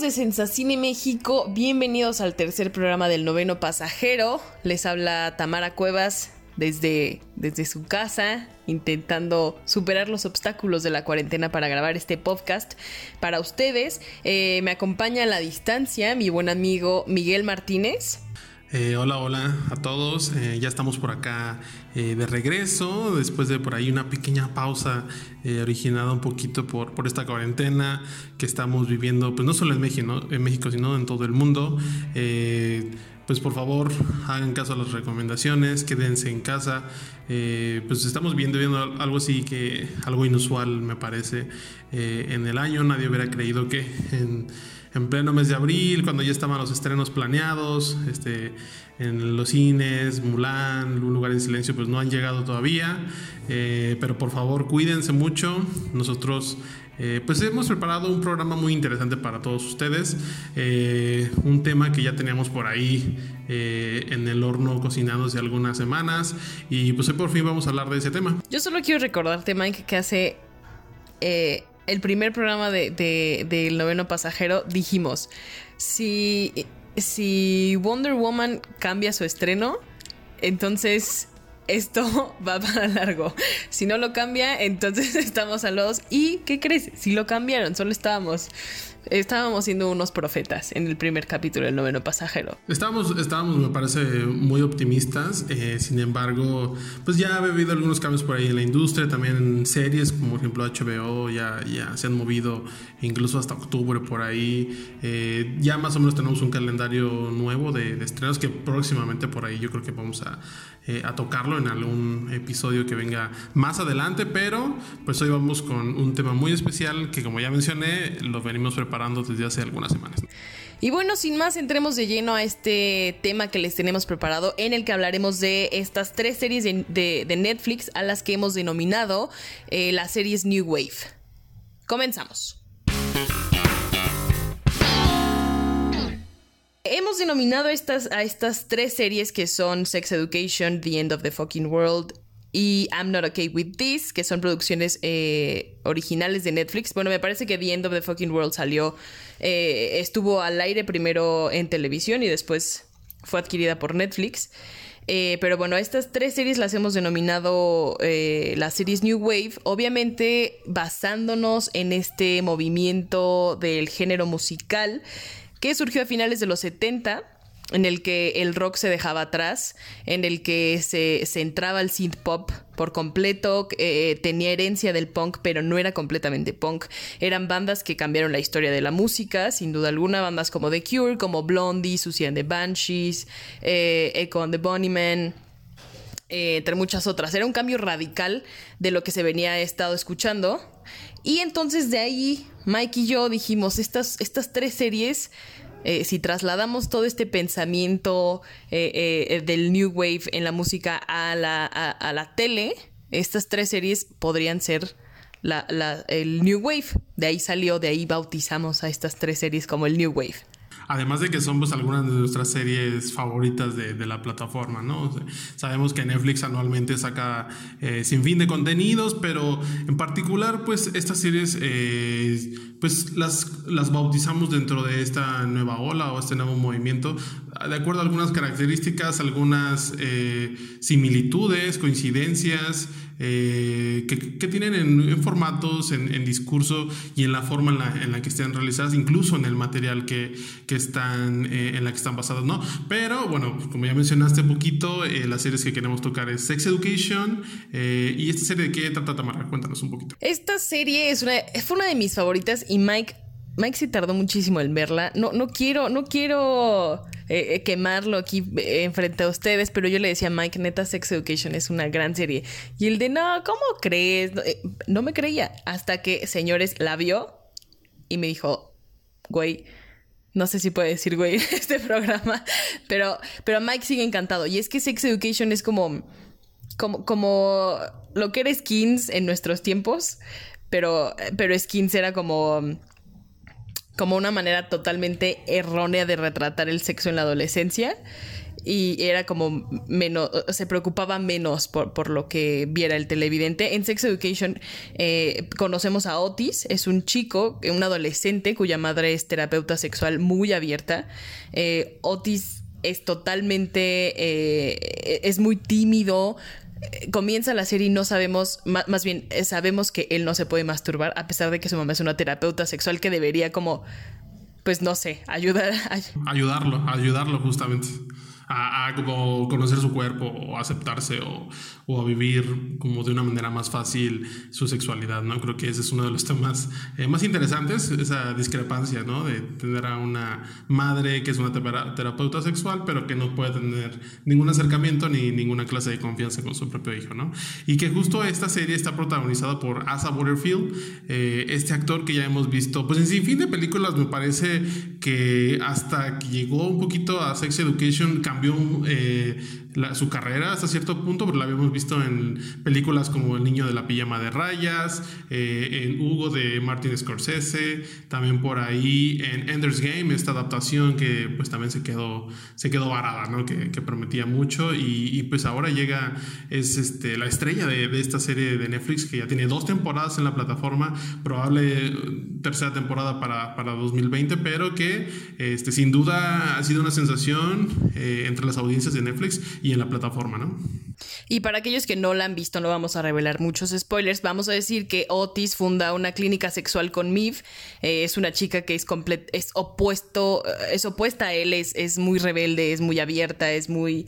De Sensacine México, bienvenidos al tercer programa del noveno pasajero. Les habla Tamara Cuevas desde, desde su casa, intentando superar los obstáculos de la cuarentena para grabar este podcast para ustedes. Eh, me acompaña a la distancia mi buen amigo Miguel Martínez. Eh, hola, hola a todos. Eh, ya estamos por acá eh, de regreso, después de por ahí una pequeña pausa originada un poquito por, por esta cuarentena que estamos viviendo, pues no solo en México, en México sino en todo el mundo. pues por favor, hagan caso a las recomendaciones, quédense en casa. pues estamos viendo, viendo algo así que algo inusual me parece en el año. Nadie hubiera creído que en en pleno mes de abril, cuando ya estaban los estrenos planeados, este, en los cines, Mulan, Un lugar en silencio, pues no han llegado todavía. Eh, pero por favor, cuídense mucho. Nosotros, eh, pues hemos preparado un programa muy interesante para todos ustedes. Eh, un tema que ya teníamos por ahí en el horno cocinándose algunas semanas. Y pues hoy por fin vamos a hablar de ese tema. Yo solo quiero recordarte, Mike, que hace el primer programa de, del noveno pasajero dijimos, si, si Wonder Woman cambia su estreno, entonces esto va para largo. Si no lo cambia, entonces estamos a los... ¿Y qué crees? Si lo cambiaron, solo estábamos estábamos siendo unos profetas en el primer capítulo del noveno pasajero. Estábamos, estábamos me parece, muy optimistas. Eh, sin embargo, pues ya ha habido algunos cambios por ahí en la industria, también en series, como por ejemplo HBO, ya, ya se han movido incluso hasta octubre por ahí. Eh, ya más o menos tenemos un calendario nuevo de, de, estrenos que próximamente por ahí yo creo que vamos a, eh, a tocarlo en algún episodio que venga más adelante, pero pues hoy vamos con un tema muy especial que como ya mencioné, lo venimos preparando desde hace algunas semanas. Y bueno, sin más, entremos de lleno a este tema que les tenemos preparado, en el que hablaremos de estas tres series de, Netflix a las que hemos denominado eh, las series New Wave. Comenzamos. Hemos denominado estas, a estas tres series que son Sex Education, The End of the Fucking World y I'm Not Okay With This, que son producciones eh, originales de Netflix. Bueno, me parece que The End of the Fucking World salió, eh, estuvo al aire primero en televisión y después fue adquirida por Netflix. Eh, pero bueno, estas tres series las hemos denominado las series New Wave, obviamente basándonos en este movimiento del género musical que surgió a finales de los 70 en el que el rock se dejaba atrás, en el que se, entraba el synth pop por completo, eh, tenía herencia del punk, pero no era completamente punk. Eran bandas que cambiaron la historia de la música, sin duda alguna, bandas como The Cure, como Blondie, Susie and the Banshees, eh, Echo and the Bunnymen. Eh, entre muchas otras. Era un cambio radical de lo que se venía estado escuchando. Y entonces de ahí Mike y yo dijimos, estas, estas tres series eh, si trasladamos todo este pensamiento eh, eh, del New Wave en la música a la, a, la tele, estas tres series podrían ser la, el New Wave. De ahí salió, de ahí bautizamos a estas tres series como el New Wave. Además de que son pues, algunas de nuestras series favoritas de, la plataforma, ¿no? sabemos que Netflix anualmente saca eh, sin fin de contenidos, pero en particular, pues estas series, eh, pues las, las bautizamos dentro de esta nueva ola o este nuevo movimiento, de acuerdo a algunas características, algunas eh, similitudes, coincidencias. Eh, que, tienen en, formatos, en, discurso y en la forma en la, que estén realizadas, incluso en el material que, están, eh, en la que están basadas, ¿no? Pero bueno, como ya mencionaste un poquito, eh, las series que queremos tocar es Sex Education y esta serie de qué trata Tamara, cuéntanos un poquito. Esta serie es una, fue una de mis favoritas y Mike Mike se tardó muchísimo en verla. No, no quiero, no quiero eh, eh, quemarlo aquí eh, enfrente a ustedes, pero yo le decía a Mike, neta, Sex Education es una gran serie. Y el de, no, ¿cómo crees? No, me creía. Hasta que, señores, la vio y me dijo, güey, No sé si puede decir güey este programa, pero, pero Mike sigue encantado. Y es que Sex Education es como, como, como lo que era Skins en nuestros tiempos, pero, pero Skins era como, como una manera totalmente errónea de retratar el sexo en la adolescencia y era como menos, se preocupaba menos por, lo que viera el televidente. En Sex Education eh, conocemos a Otis, es un chico, un adolescente cuya madre es terapeuta sexual muy abierta. Eh, Otis es totalmente, eh, es muy tímido, comienza la serie y no sabemos, más, bien sabemos que él no se puede masturbar, a pesar de que su mamá es una terapeuta sexual que debería como, pues no sé, ayudar. Ayudarlo, ayudarlo justamente a, como conocer su cuerpo o aceptarse o, o, a vivir como de una manera más fácil su sexualidad, ¿no? Creo que ese es uno de los temas eh, más interesantes, esa discrepancia, ¿no? De tener a una madre que es una terapeuta sexual, pero que no puede tener ningún acercamiento ni ninguna clase de confianza con su propio hijo, ¿no? Y que justo esta serie está protagonizada por Asa Butterfield, eh, este actor que ya hemos visto, pues en sin fin de películas me parece que hasta que llegó un poquito a Sex Education, cambió eh, su carrera hasta cierto punto, pero la habíamos visto en películas como El niño de la pijama de rayas, eh, en Hugo de Martin Scorsese, también por ahí en Ender's Game, esta adaptación que pues también se quedó, se quedó varada, ¿no? que, prometía mucho y, pues ahora llega, es este, la estrella de, esta serie de Netflix que ya tiene dos temporadas en la plataforma, probable tercera temporada para, para 2020, pero que este, sin duda ha sido una sensación eh, entre las audiencias de Netflix y en la plataforma, ¿no? Y para aquellos que no la han visto, no vamos a revelar muchos spoilers. Vamos a decir que Otis funda una clínica sexual con Miv. Eh, es una chica que es, es opuesto, es opuesta a él, es, es muy rebelde, es muy abierta, es muy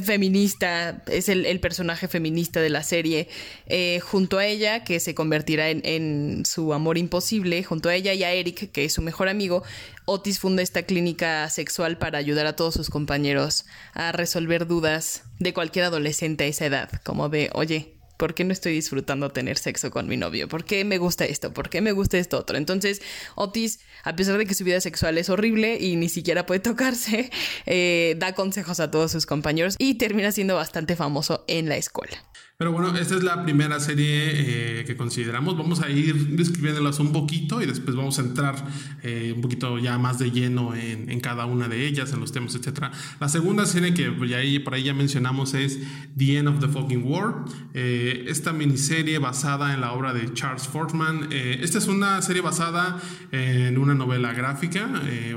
feminista, es el, personaje feminista de la serie, eh, junto a ella, que se convertirá en, su amor imposible, junto a ella y a Eric, que es su mejor amigo, Otis funda esta clínica sexual para ayudar a todos sus compañeros a resolver dudas de cualquier adolescente a esa edad, como de, oye, ¿Por qué no estoy disfrutando tener sexo con mi novio? ¿Por qué me gusta esto? ¿Por qué me gusta esto otro? Entonces, Otis, a pesar de que su vida sexual es horrible y ni siquiera puede tocarse, eh, da consejos a todos sus compañeros y termina siendo bastante famoso en la escuela. Pero bueno, esta es la primera serie eh, que consideramos. Vamos a ir describiéndolas un poquito y después vamos a entrar eh, un poquito ya más de lleno en, cada una de ellas, en los temas, etc. La segunda serie que ya ahí, por ahí ya mencionamos es The End of the Fucking War. Eh, esta miniserie basada en la obra de Charles Fortman. esta es una serie basada en una novela gráfica,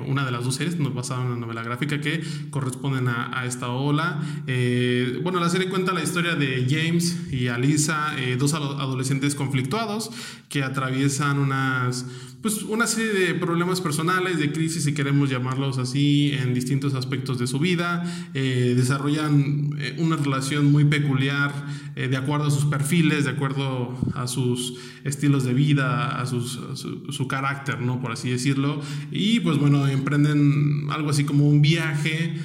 una de las dos series basada en una novela gráfica que corresponden a esta ola. bueno, la serie cuenta la historia de James y Alisa, eh, dos adolescentes conflictuados que atraviesan unas pues una serie de problemas personales, de crisis, si queremos llamarlos así, en distintos aspectos de su vida. Eh, desarrollan eh, una relación muy peculiar eh, de acuerdo a sus perfiles, de acuerdo a sus estilos de vida, a, sus, su, carácter, ¿no? Por así decirlo. Y pues bueno, emprenden algo así como un viaje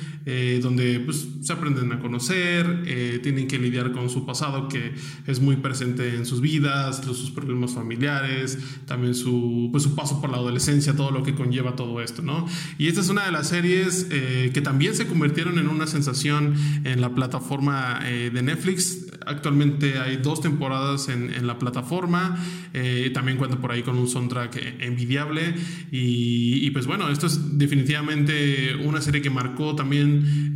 donde pues se aprenden a conocer, tienen que lidiar con su pasado que es muy presente en sus vidas, sus problemas familiares, también su, pues, su paso por la adolescencia, todo lo que conlleva todo esto, ¿no? Y esta es una de las series eh, que también se convirtieron en una sensación en la plataforma eh, de Netflix. Actualmente hay dos temporadas en, la plataforma, eh, también cuenta por ahí con un soundtrack envidiable y, pues bueno, esto es definitivamente una serie que marcó también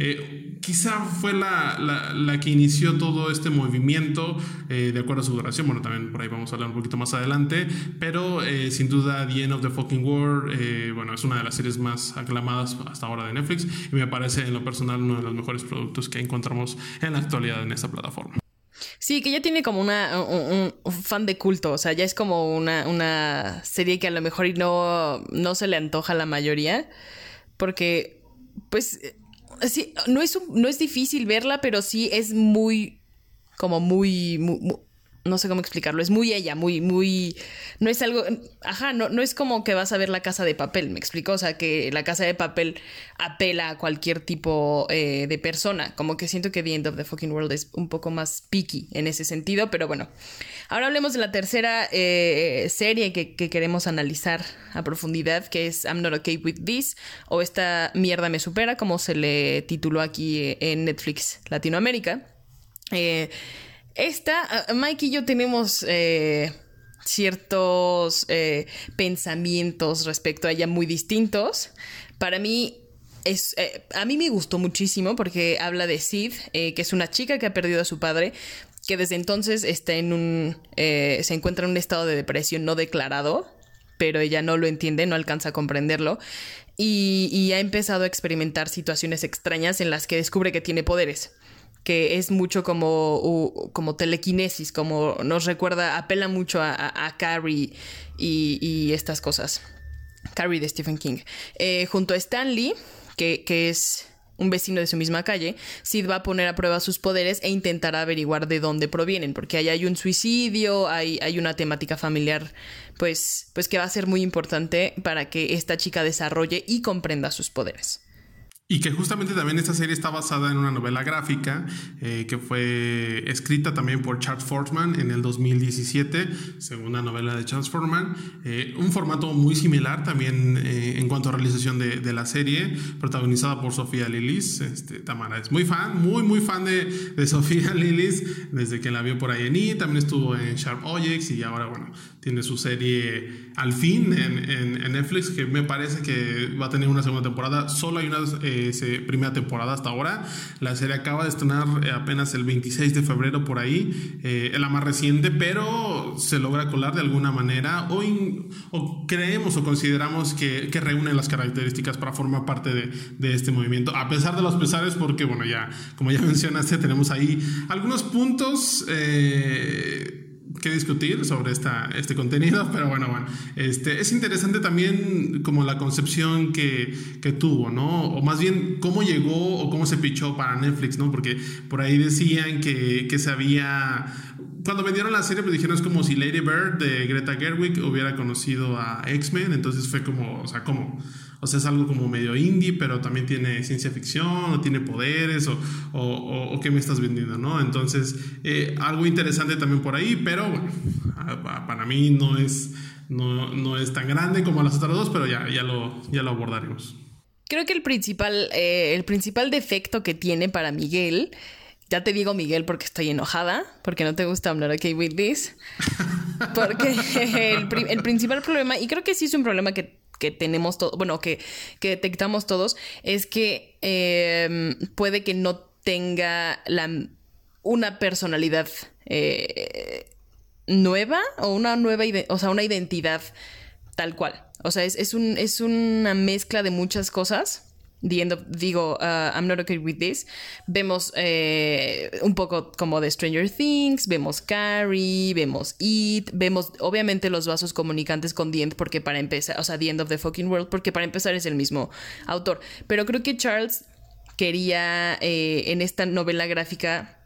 quizá fue la, la, que inició todo este movimiento, eh, de acuerdo a su duración. Bueno, también por ahí vamos a hablar un poquito más adelante, pero eh, sin duda The End of the Fucking World, eh, bueno, es una de las series más aclamadas hasta ahora de Netflix y me parece en lo personal uno de los mejores productos que encontramos en la actualidad en esta plataforma. Sí, que ya tiene como una, un, fan de culto, o sea, ya es como una, una serie que a lo mejor no, no se le antoja a la mayoría, porque pues sí, no es, no es difícil verla, pero sí es muy, como muy, no sé cómo explicarlo, es muy ella, muy, muy, no es algo, ajá, no, no es como que vas a ver la casa de papel, me explico, o sea, que la casa de papel apela a cualquier tipo eh, de persona, como que siento que The End of the Fucking World es un poco más picky en ese sentido, pero bueno, ahora hablemos de la tercera eh, serie que, que, queremos analizar a profundidad, que es I'm Not Okay With This, o esta mierda me supera, como se le tituló aquí en Netflix Latinoamérica. Eh, esta, Mike y yo tenemos eh, ciertos eh, pensamientos respecto a ella muy distintos. Para mí, es, eh, a mí me gustó muchísimo porque habla de Sid, que es una chica que ha perdido a su padre, que desde entonces está en un, se encuentra en un estado de depresión no declarado, pero ella no lo entiende, no alcanza a comprenderlo. Y, y ha empezado a experimentar situaciones extrañas en las que descubre que tiene poderes que es mucho como, como telequinesis, como nos recuerda, apela mucho a, Carrie y, estas cosas. Carrie de Stephen King. Eh, junto a Stanley, que, que es un vecino de su misma calle, Sid va a poner a prueba sus poderes e intentará averiguar de dónde provienen, porque ahí hay un suicidio, hay, hay una temática familiar, pues, pues que va a ser muy importante para que esta chica desarrolle y comprenda sus poderes. Y que justamente también esta serie está basada en una novela gráfica eh, que fue escrita también por Charles Fortman en el 2017, segunda novela de Charles Fortman. Eh, un formato muy similar también eh, en cuanto a realización de, la serie, protagonizada por Sofía Lilis. Este, Tamara es muy fan, muy, muy fan de, de Sofía Lilis desde que la vio por ahí en I. También estuvo en Sharp Objects y ahora, bueno, tiene su serie al fin en, Netflix que me parece que va a tener una segunda temporada. Solo hay una primera temporada hasta ahora. La serie acaba de estrenar eh, apenas el 26 de febrero por ahí, eh, la más reciente, pero se logra colar de alguna manera o, creemos o consideramos que, que, reúne las características para formar parte de, de, este movimiento, a pesar de los pesares, porque bueno, ya como ya mencionaste, tenemos ahí algunos puntos. Eh, que discutir sobre esta, este contenido, pero bueno, bueno, este, es interesante también como la concepción que, que, tuvo, ¿no? O más bien cómo llegó o cómo se pichó para Netflix, ¿no? Porque por ahí decían que, que se había... Cuando vendieron la serie, pues dijeron es como si Lady Bird de Greta Gerwig hubiera conocido a X-Men, entonces fue como, o sea, como o sea, es algo como medio indie, pero también tiene ciencia ficción, o tiene poderes, o, o, qué me estás vendiendo, ¿no? Entonces, eh, algo interesante también por ahí, pero bueno, para mí no es, no, no, es tan grande como las otras dos, pero ya, ya, lo, ya lo abordaremos. Creo que el principal, eh, el principal defecto que tiene para Miguel ya te digo Miguel porque estoy enojada, porque no te gusta hablar aquí with this. Porque el, el, principal problema, y creo que sí es un problema que que tenemos todo, bueno, que, que, detectamos todos, es que em, puede que no tenga la, una personalidad eh, nueva o una nueva, o sea, una identidad tal cual. O sea, es, es, un, es una mezcla de muchas cosas digo, uh, I'm not okay with this. Vemos eh, un poco como de Stranger Things, vemos Carrie, vemos It, vemos obviamente los vasos comunicantes con The End, porque para empezar, o sea, The End of the Fucking World, porque para empezar es el mismo autor. Pero creo que Charles quería eh, en esta novela gráfica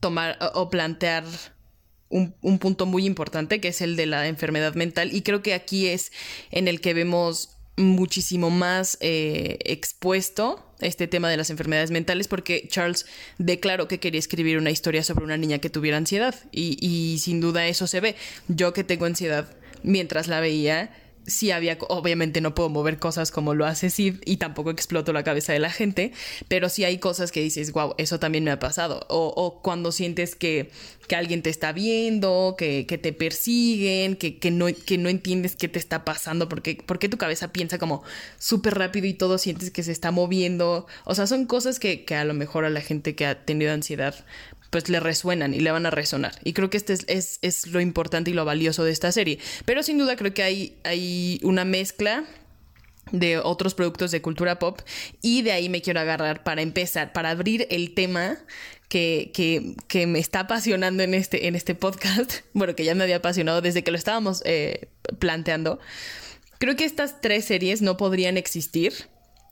tomar o plantear un punto muy importante, que es el de la enfermedad mental, y creo que aquí es en el que vemos muchísimo más eh, expuesto este tema de las enfermedades mentales porque Charles declaró que quería escribir una historia sobre una niña que tuviera ansiedad y, y sin duda eso se ve. Yo que tengo ansiedad mientras la veía, sí había, obviamente no puedo mover cosas como lo hace Sid y tampoco exploto la cabeza de la gente, pero sí hay cosas que dices, wow, eso también me ha pasado. O, cuando sientes que, que, alguien te está viendo, que, que te persiguen, que, que, no, que no entiendes qué te está pasando, porque, porque tu cabeza piensa como súper rápido y todo sientes que se está moviendo. O sea, son cosas que, que a lo mejor a la gente que ha tenido ansiedad pues le resuenan y le van a resonar. Y creo que este es, es, lo importante y lo valioso de esta serie. Pero sin duda creo que hay, hay una mezcla de otros productos de cultura pop y de ahí me quiero agarrar para empezar, para abrir el tema que, que, que, me está apasionando en este, en este podcast, bueno, que ya me había apasionado desde que lo estábamos eh, planteando. Creo que estas tres series no podrían existir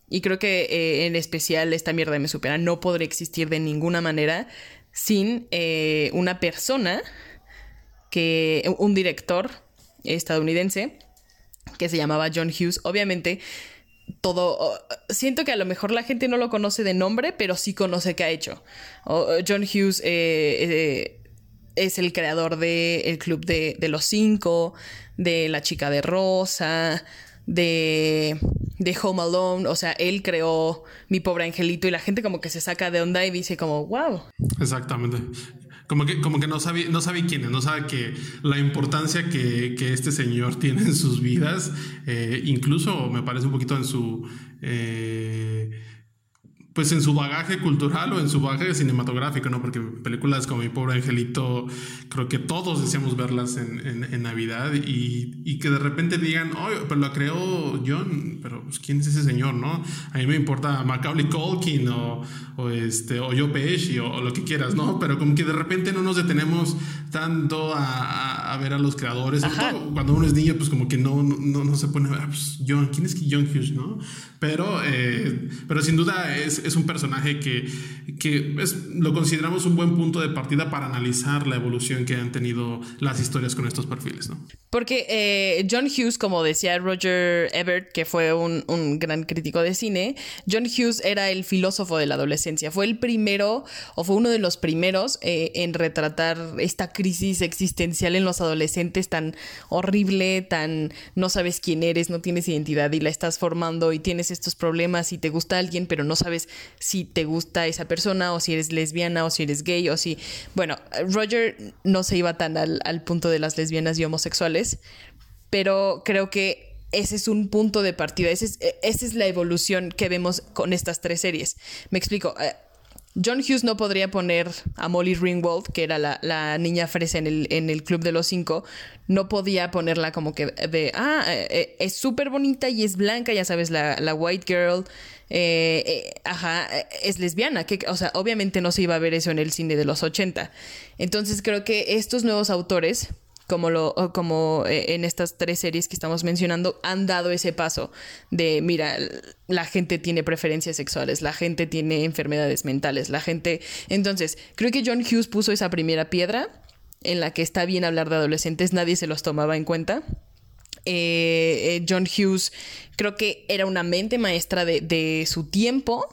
y creo que eh, en especial esta mierda me supera no podría existir de ninguna manera sin eh, una persona que un director estadounidense que se llamaba John Hughes. Obviamente, todo. Siento que a lo mejor la gente no lo conoce de nombre, pero sí conoce qué ha hecho. John Hughes eh, eh, es el creador del Club de, de, los Cinco, de La Chica de Rosa, de, de Home Alone. O sea, él creó Mi Pobre Angelito y la gente como que se saca de onda y dice como, wow. Exactamente. Como que, como que no sabe, no sabe quién es, no sabe que la importancia que, que este señor tiene en sus vidas, eh, incluso me parece un poquito en su... Eh, pues en su bagaje cultural o en su bagaje cinematográfico, ¿no? Porque películas como Mi Pobre Angelito, creo que todos deseamos verlas en, en, Navidad y, y, que de repente digan, oh, pero lo creó John, pero pues, ¿quién es ese señor, no? A mí me importa Macaulay Culkin o, o, este, o Joe Pesci o, lo que quieras, ¿no? Pero como que de repente no nos detenemos tanto a, a ver a los creadores. Cuando uno es niño, pues como que no, no, no se pone a ver, pues, John, ¿quién es John Hughes, no? Pero, eh, pero sin duda es, es, un personaje que, que es, lo consideramos un buen punto de partida para analizar la evolución que han tenido las historias con estos perfiles, ¿no? Porque eh, John Hughes, como decía Roger Ebert, que fue un, un, gran crítico de cine, John Hughes era el filósofo de la adolescencia. Fue el primero, o fue uno de los primeros eh, en retratar esta crisis existencial en los adolescentes tan horrible, tan no sabes quién eres, no tienes identidad y la estás formando y tienes estos problemas y te gusta alguien, pero no sabes si te gusta esa persona o si eres lesbiana o si eres gay o si... Bueno, Roger no se iba tan al, al punto de las lesbianas y homosexuales, pero creo que ese es un punto de partida, ese es, esa es la evolución que vemos con estas tres series. Me explico. Eh, John Hughes no podría poner a Molly Ringwald, que era la, niña fresa en el, en el Club de los Cinco, no podía ponerla como que de, ah, eh, eh, es súper bonita y es blanca, ya sabes, la, la white girl, eh, ajá, es lesbiana, que, o sea, obviamente no se iba a ver eso en el cine de los 80. Entonces creo que estos nuevos autores como, lo, como eh, en estas tres series que estamos mencionando, han dado ese paso de, mira, la gente tiene preferencias sexuales, la gente tiene enfermedades mentales, la gente... Entonces, creo que John Hughes puso esa primera piedra en la que está bien hablar de adolescentes, nadie se los tomaba en cuenta. Eh, eh, John Hughes creo que era una mente maestra de, de su tiempo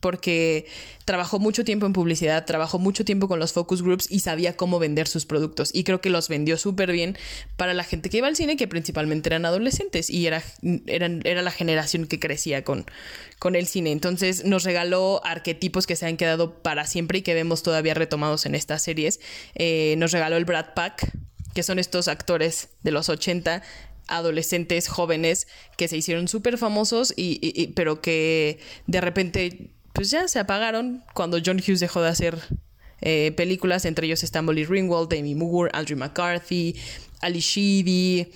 porque trabajó mucho tiempo en publicidad, trabajó mucho tiempo con los focus groups y sabía cómo vender sus productos. Y creo que los vendió súper bien para la gente que iba al cine, que principalmente eran adolescentes y era, era la generación que crecía con, con el cine. Entonces nos regaló arquetipos que se han quedado para siempre y que vemos todavía retomados en estas series. Eh, nos regaló el Brad Pack, que son estos actores de los 80 adolescentes jóvenes que se hicieron súper famosos y, pero que de repente pues ya se apagaron cuando John Hughes dejó de hacer eh, películas. Entre ellos están Molly Ringwald, Amy Moore, Andrew McCarthy, Ali Sheedy.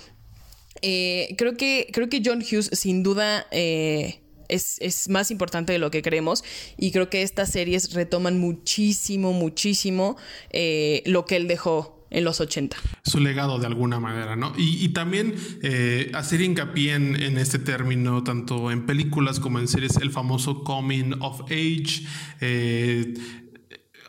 Eh, creo, que, creo que John Hughes sin duda eh, es, es, más importante de lo que creemos y creo que estas series retoman muchísimo, muchísimo lo que él dejó en los 80. Su legado de alguna manera, ¿no? Y, también eh, hacer hincapié en, este término, tanto en películas como en series, el famoso coming of age. Eh,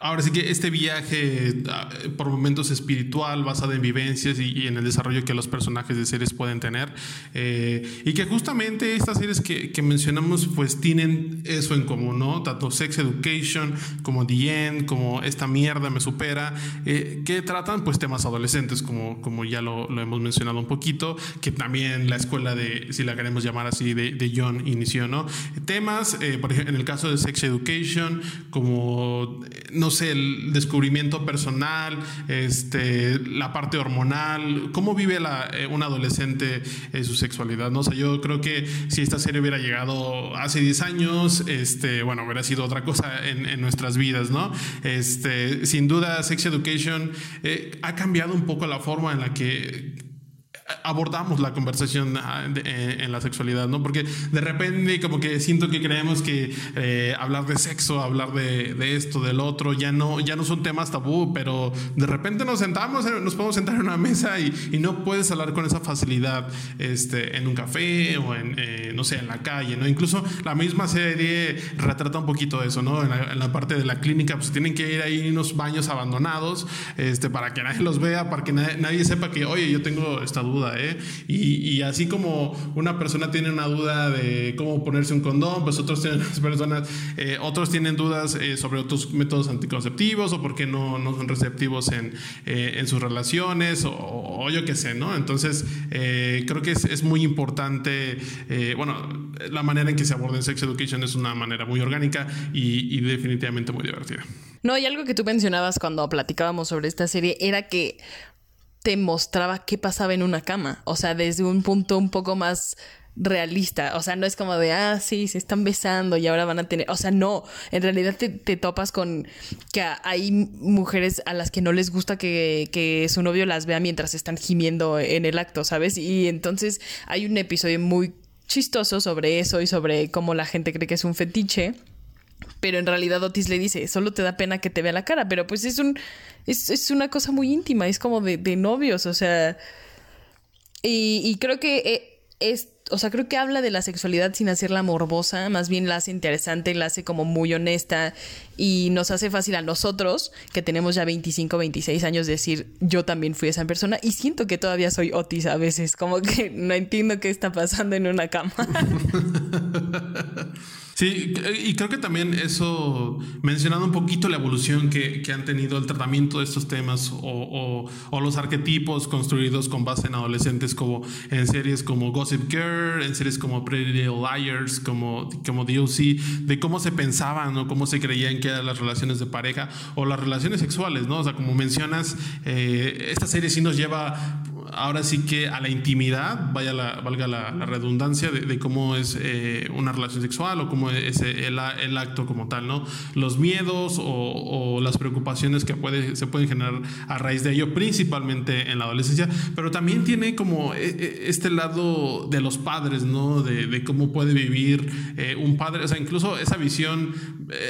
Ahora sí que este viaje ah, por momentos espiritual, basado en vivencias y, en el desarrollo que los personajes de series pueden tener. Eh, y que justamente estas series que, que, mencionamos pues tienen eso en común, ¿no? Tanto Sex Education como The End, como Esta mierda me supera, eh, que tratan pues temas adolescentes, como, como ya lo, lo, hemos mencionado un poquito, que también la escuela de, si la queremos llamar así, de, de John inició, ¿no? Temas, eh, por ejemplo, en el caso de Sex Education, como, no el descubrimiento personal, este, la parte hormonal, cómo vive la, eh, un adolescente eh, su sexualidad, ¿no? O yo creo que si esta serie hubiera llegado hace 10 años, este, bueno, hubiera sido otra cosa en, nuestras vidas, ¿no? Este, sin duda, Sex Education eh, ha cambiado un poco la forma en la que abordamos la conversación ah, eh, en la sexualidad, ¿no? Porque de repente como que siento que creemos que eh, hablar de sexo, hablar de, de, esto, del otro, ya no, ya no son temas tabú, pero de repente nos sentamos, eh, nos podemos sentar en una mesa y, y no puedes hablar con esa facilidad este, en un café o en, no sé, en la calle, ¿no? Incluso la misma serie retrata un poquito eso, ¿no? En la, en la parte de la clínica, pues tienen que ir ahí unos baños abandonados este, para que nadie los vea, para que nadie, nadie sepa que, oye, yo tengo esta duda ¿eh? Y, así como una persona tiene una duda de cómo ponerse un condón, pues otros tienen, personas, eh, otros tienen dudas eh, sobre otros métodos anticonceptivos o por qué no, no son receptivos en, en sus relaciones o, yo qué sé, ¿no? Entonces, creo que es, es muy importante, bueno, la manera en que se aborda en Sex Education es una manera muy orgánica y, y definitivamente muy divertida. No, y algo que tú mencionabas cuando platicábamos sobre esta serie era que te mostraba qué pasaba en una cama. O sea, desde un punto un poco más realista. O sea, no es como de, ah, sí, se están besando y ahora van a tener. O sea, no. En realidad te, topas con que hay mujeres a las que no les gusta que, que, su novio las vea mientras están gimiendo en el acto, ¿sabes? Y entonces hay un episodio muy chistoso sobre eso y sobre cómo la gente cree que es un fetiche. Pero en realidad Otis le dice, solo te da pena que te vea la cara, pero pues es un es, una cosa muy íntima, es como de, novios, o sea. Y, creo que eh, es, o sea, creo que habla de la sexualidad sin hacerla morbosa, más bien la hace interesante, la hace como muy honesta y nos hace fácil a nosotros, que tenemos ya 25, 26 años, decir, yo también fui esa persona y siento que todavía soy Otis a veces, como que no entiendo qué está pasando en una cama. Sí, y creo que también eso, mencionando un poquito la evolución que, que han tenido el tratamiento de estos temas o, o, los arquetipos construidos con base en adolescentes como en series como Gossip Girl, en series como Pretty Little Liars, como, como DOC, de cómo se pensaban o cómo se creían que las relaciones de pareja o las relaciones sexuales, ¿no? O sea, como mencionas, eh, esta serie sí nos lleva ahora sí que a la intimidad, vaya la, valga la, redundancia, de, cómo es eh, una relación sexual o cómo es el, acto como tal, ¿no? Los miedos o, las preocupaciones que se pueden generar a raíz de ello, principalmente en la adolescencia, pero también tiene como eh, eh, este lado de los padres, ¿no? De, cómo puede vivir un padre, o sea, incluso esa visión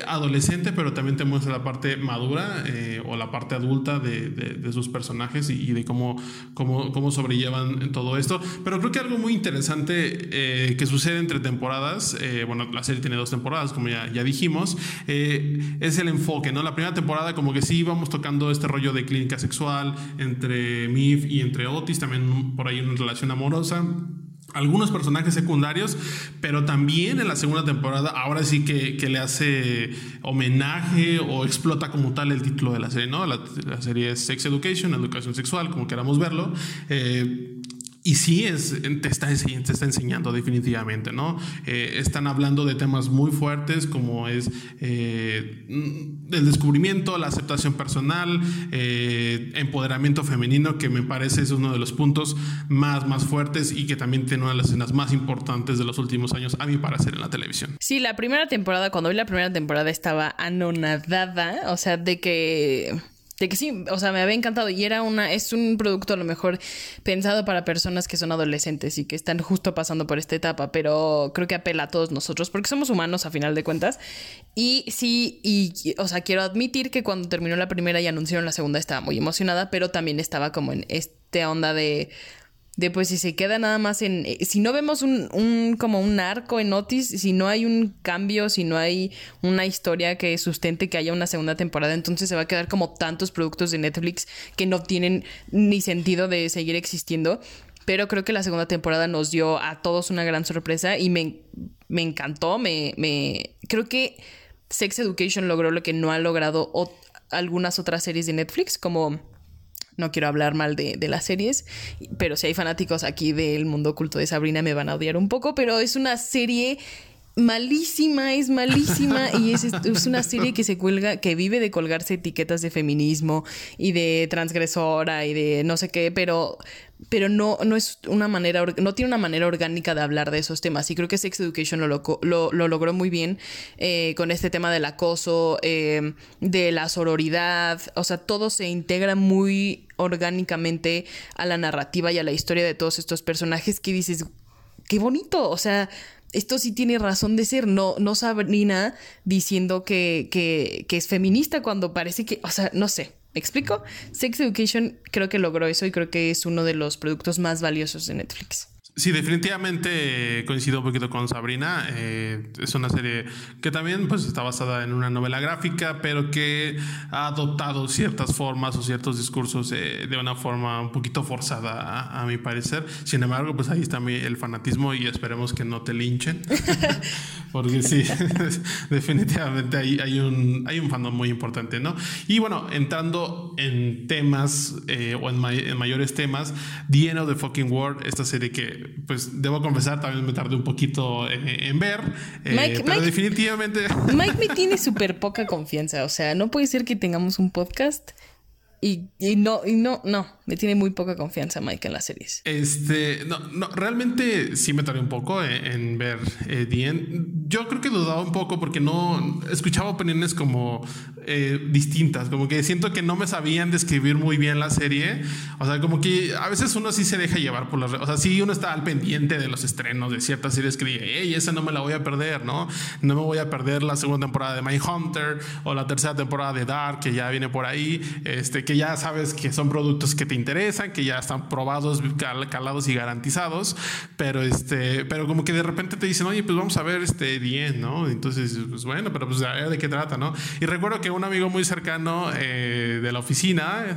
adolescente, pero también te muestra la parte madura o la parte adulta de, de sus personajes y, y de cómo, cómo cómo, sobrellevan todo esto. Pero creo que algo muy interesante eh, que sucede entre temporadas, eh, bueno, la serie tiene dos temporadas, como ya, ya dijimos, eh, es el enfoque, ¿no? La primera temporada como que sí íbamos tocando este rollo de clínica sexual entre Mif y entre Otis, también por ahí una relación amorosa algunos personajes secundarios, pero también en la segunda temporada ahora sí que, que, le hace homenaje o explota como tal el título de la serie, ¿no? La, la serie es Sex Education, educación sexual, como queramos verlo. Eh, y sí, es, te, está, te está enseñando definitivamente, ¿no? Eh, están hablando de temas muy fuertes como es eh, el descubrimiento, la aceptación personal, eh, empoderamiento femenino, que me parece es uno de los puntos más, más fuertes y que también tiene una de las escenas más importantes de los últimos años, a mí para hacer en la televisión. Sí, la primera temporada, cuando vi la primera temporada estaba anonadada, o sea, de que de que sí, o sea, me había encantado y era una, es un producto a lo mejor pensado para personas que son adolescentes y que están justo pasando por esta etapa, pero creo que apela a todos nosotros porque somos humanos a final de cuentas. Y sí, y, o sea, quiero admitir que cuando terminó la primera y anunciaron la segunda estaba muy emocionada, pero también estaba como en esta onda de de pues si se queda nada más en eh, si no vemos un, un, como un arco en Otis si no hay un cambio si no hay una historia que sustente que haya una segunda temporada entonces se va a quedar como tantos productos de Netflix que no tienen ni sentido de seguir existiendo. Pero creo que la segunda temporada nos dio a todos una gran sorpresa y me, me encantó me, me creo que Sex Education logró lo que no ha logrado algunas otras series de Netflix como no quiero hablar mal de, las series, pero si hay fanáticos aquí del mundo oculto de Sabrina me van a odiar un poco, pero es una serie malísima, es malísima y es, es, una serie que se cuelga, que vive de colgarse etiquetas de feminismo y de transgresora y de no sé qué, pero, pero no, no es una manera, no tiene una manera orgánica de hablar de esos temas. Y creo que Sex Education lo, lo, lo logró muy bien eh, con este tema del acoso, eh, de la sororidad, o sea, todo se integra muy orgánicamente a la narrativa y a la historia de todos estos personajes que dices, qué bonito, o sea, esto sí tiene razón de ser, no, no Sabrina diciendo que, que, que es feminista cuando parece que, o sea, no sé, ¿Me explico? Sex Education creo que logró eso y creo que es uno de los productos más valiosos de Netflix. Sí, definitivamente coincido un poquito con Sabrina. Eh, es una serie que también pues, está basada en una novela gráfica, pero que ha adoptado ciertas formas o ciertos discursos de una forma un poquito forzada, a, mi parecer. Sin embargo, pues ahí está el fanatismo y esperemos que no te linchen. Porque sí, definitivamente hay, hay, un, hay un fandom muy importante, ¿no? Y bueno, entrando en temas eh, o en, mayores temas, The End of the Fucking World, esta serie que pues debo confesar, también me tardé un poquito en, ver. Eh, pero definitivamente. Mike me tiene súper poca confianza. O sea, no puede ser que tengamos un podcast y, y, no, y no, no, me tiene muy poca confianza Mike en las series. Este, no, no, realmente sí me tardé un poco en, ver eh, Yo creo que dudaba un poco porque no escuchaba opiniones como eh, distintas, como que siento que no me sabían describir muy bien la serie. O sea, como que a veces uno sí se deja llevar por las... O sea, sí uno está al pendiente de los estrenos de ciertas series que dice, hey, esa no me la voy a perder, ¿no? No me voy a perder la segunda temporada de My Hunter o la tercera temporada de Dark que ya viene por ahí, este, que ya sabes que son productos que te interesan, que ya están probados, calados y garantizados, pero este, pero como que de repente te dicen, oye, pues vamos a ver este bien, ¿no? Entonces, pues bueno, pero pues de qué trata, ¿no? Y recuerdo que un amigo muy cercano eh, de la oficina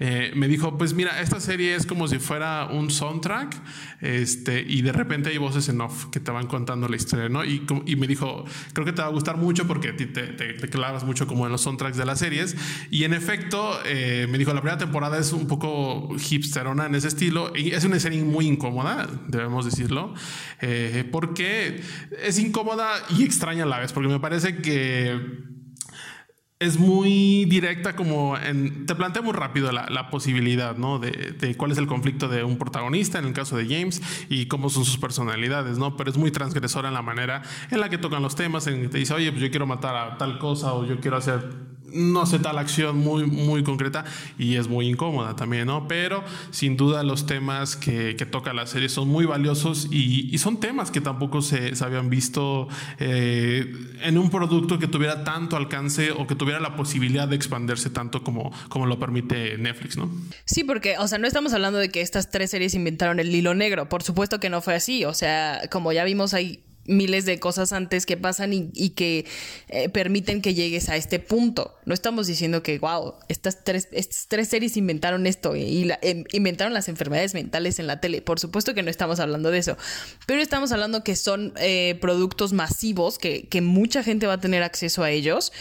eh, me dijo, pues mira, esta serie es como si fuera un soundtrack, este, y de repente hay voces en off que te van contando la historia, ¿no? Y, y me dijo, creo que te va a gustar mucho porque a ti te, te, clavas mucho como en los soundtracks de las series, y en efecto, eh, me dijo, la primera temporada es un poco hipsterona en ese estilo, y es una serie muy incómoda, debemos decirlo, porque es incómoda y extraña a la vez, porque me parece que es muy directa como en, te plantea muy rápido la, posibilidad, ¿no? De, cuál es el conflicto de un protagonista, en el caso de James, y cómo son sus personalidades, ¿no? Pero es muy transgresora en la manera en la que tocan los temas, en que te dice, oye, pues yo quiero matar a tal cosa o yo quiero hacer no hace tal acción muy, muy concreta y es muy incómoda también, ¿no? Pero sin duda los temas que, toca la serie son muy valiosos y, son temas que tampoco se, habían visto eh, en un producto que tuviera tanto alcance o que tuviera la posibilidad de expandirse tanto como, como lo permite Netflix, ¿no? Sí, porque, o sea, no estamos hablando de que estas tres series inventaron el hilo negro, por supuesto que no fue así, o sea, como ya vimos ahí miles de cosas antes que pasan y, que eh, permiten que llegues a este punto. No estamos diciendo que, wow, estas tres, estas tres series inventaron esto y em, inventaron las enfermedades mentales en la tele. Por supuesto que no estamos hablando de eso, pero estamos hablando que son eh, productos masivos, que, que mucha gente va a tener acceso a ellos.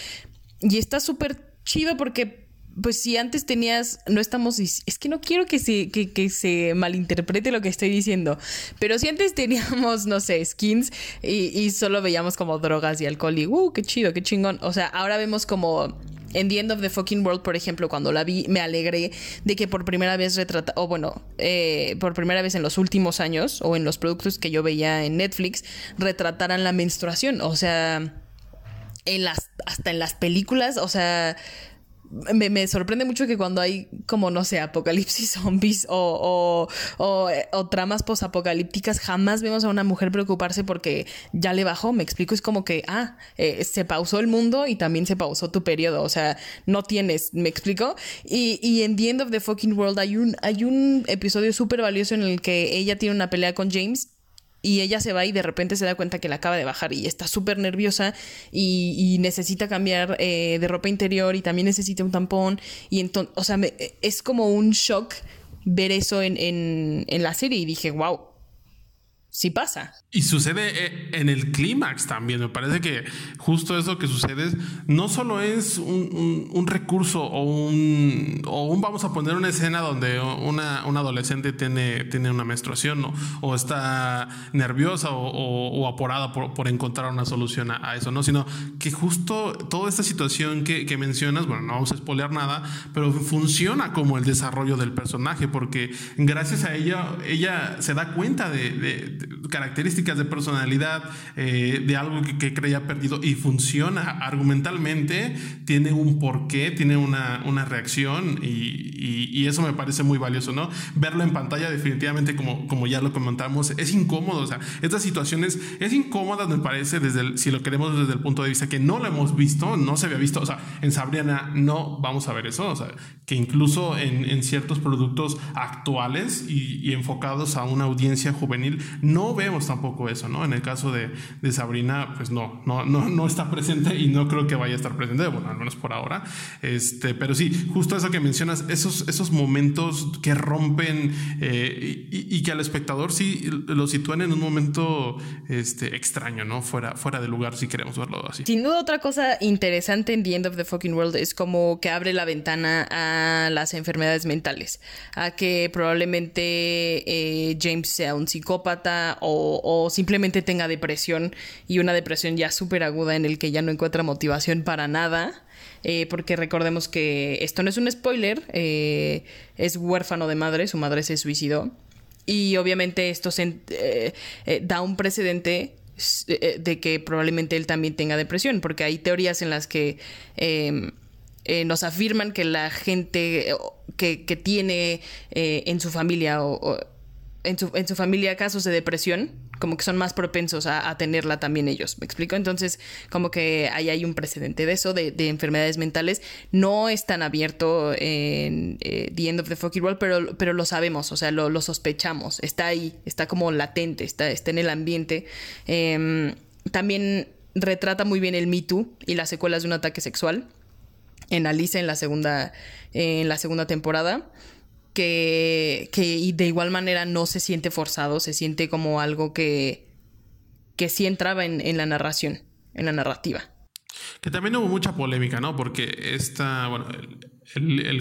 Y está súper chido porque pues si antes tenías, no estamos, es que no quiero que se, que, se malinterprete lo que estoy diciendo, pero si antes teníamos, no sé, skins y, solo veíamos como drogas y alcohol y, uh, qué chido, qué chingón, o sea, ahora vemos como en The End of the Fucking World, por ejemplo, cuando la vi, me alegré de que por primera vez retrata, o bueno, eh, por primera vez en los últimos años, o en los productos que yo veía en Netflix, retrataran la menstruación. O sea, en las, hasta en las películas, o sea, me, sorprende mucho que cuando hay como, no sé, apocalipsis zombies o, o, o, tramas posapocalípticas, jamás vemos a una mujer preocuparse porque ya le bajó. Me explico, es como que, ah, eh, se pausó el mundo y también se pausó tu periodo. O sea, no tienes, me explico. Y, y en The End of the Fucking World hay un, hay un episodio súper valioso en el que ella tiene una pelea con James y ella se va y de repente se da cuenta que la acaba de bajar y está súper nerviosa y, necesita cambiar eh, de ropa interior y también necesita un tampón y entonces, o sea, es como un shock ver eso en, en, en la serie y dije, wow, sí pasa. Y sucede eh, en el clímax también. Me parece que justo eso que sucede no solo es un, recurso o un, o un, vamos a poner una escena donde una, adolescente tiene, tiene una menstruación o está nerviosa o, aporada por, encontrar una solución a, eso, ¿no? Sino que justo toda esta situación que, mencionas, bueno, no vamos a spoilear nada, pero funciona como el desarrollo del personaje porque gracias a ella, ella se da cuenta de características de personalidad eh, de algo que, creía perdido y funciona argumentalmente, tiene un porqué, tiene una, una reacción y, y, eso me parece muy valioso, ¿no? Verlo en pantalla definitivamente, como, como ya lo comentamos, es incómodo, o sea, estas situaciones es incómoda, me parece, desde si lo queremos desde el punto de vista que no lo hemos visto, no se había visto, o sea, en Sabriana no vamos a ver eso, o sea, que incluso en, en ciertos productos actuales y, y enfocados a una audiencia juvenil, no vemos tampoco eso, ¿no? En el caso de, de, Sabrina, pues no, no, no, no está presente y no creo que vaya a estar presente, bueno, al menos por ahora. Este, pero sí, justo eso que mencionas, esos, esos momentos que rompen eh, y, que al espectador sí lo sitúan en un momento este, extraño, ¿no? Fuera, fuera de lugar, si queremos verlo así. Sin duda, otra cosa interesante en The End of the Fucking World es como que abre la ventana a las enfermedades mentales, a que probablemente eh, James sea un psicópata o, simplemente tenga depresión y una depresión ya súper aguda en el que ya no encuentra motivación para nada. Eh, porque recordemos que esto no es un spoiler, eh, es huérfano de madre, su madre se suicidó. Y obviamente esto eh, da un precedente de que probablemente él también tenga depresión, porque hay teorías en las que em, nos afirman que la gente que, tiene en su familia o en su, en su familia casos de depresión, como que son más propensos a, tenerla también ellos. ¿Me explico? Entonces, como que ahí hay un precedente de eso, de, enfermedades mentales. No es tan abierto en eh, The End of the Fucking World, pero, pero lo sabemos, o sea, lo, sospechamos. Está ahí, está como latente, está, está en el ambiente. Em, también retrata muy bien el Me Too y las secuelas de un ataque sexual. En Alice en la segunda, en la segunda temporada que, que de igual manera no se siente forzado, se siente como algo que, que sí entraba en, en la narración, en la narrativa. Que también hubo mucha polémica, ¿no? Porque esta, bueno,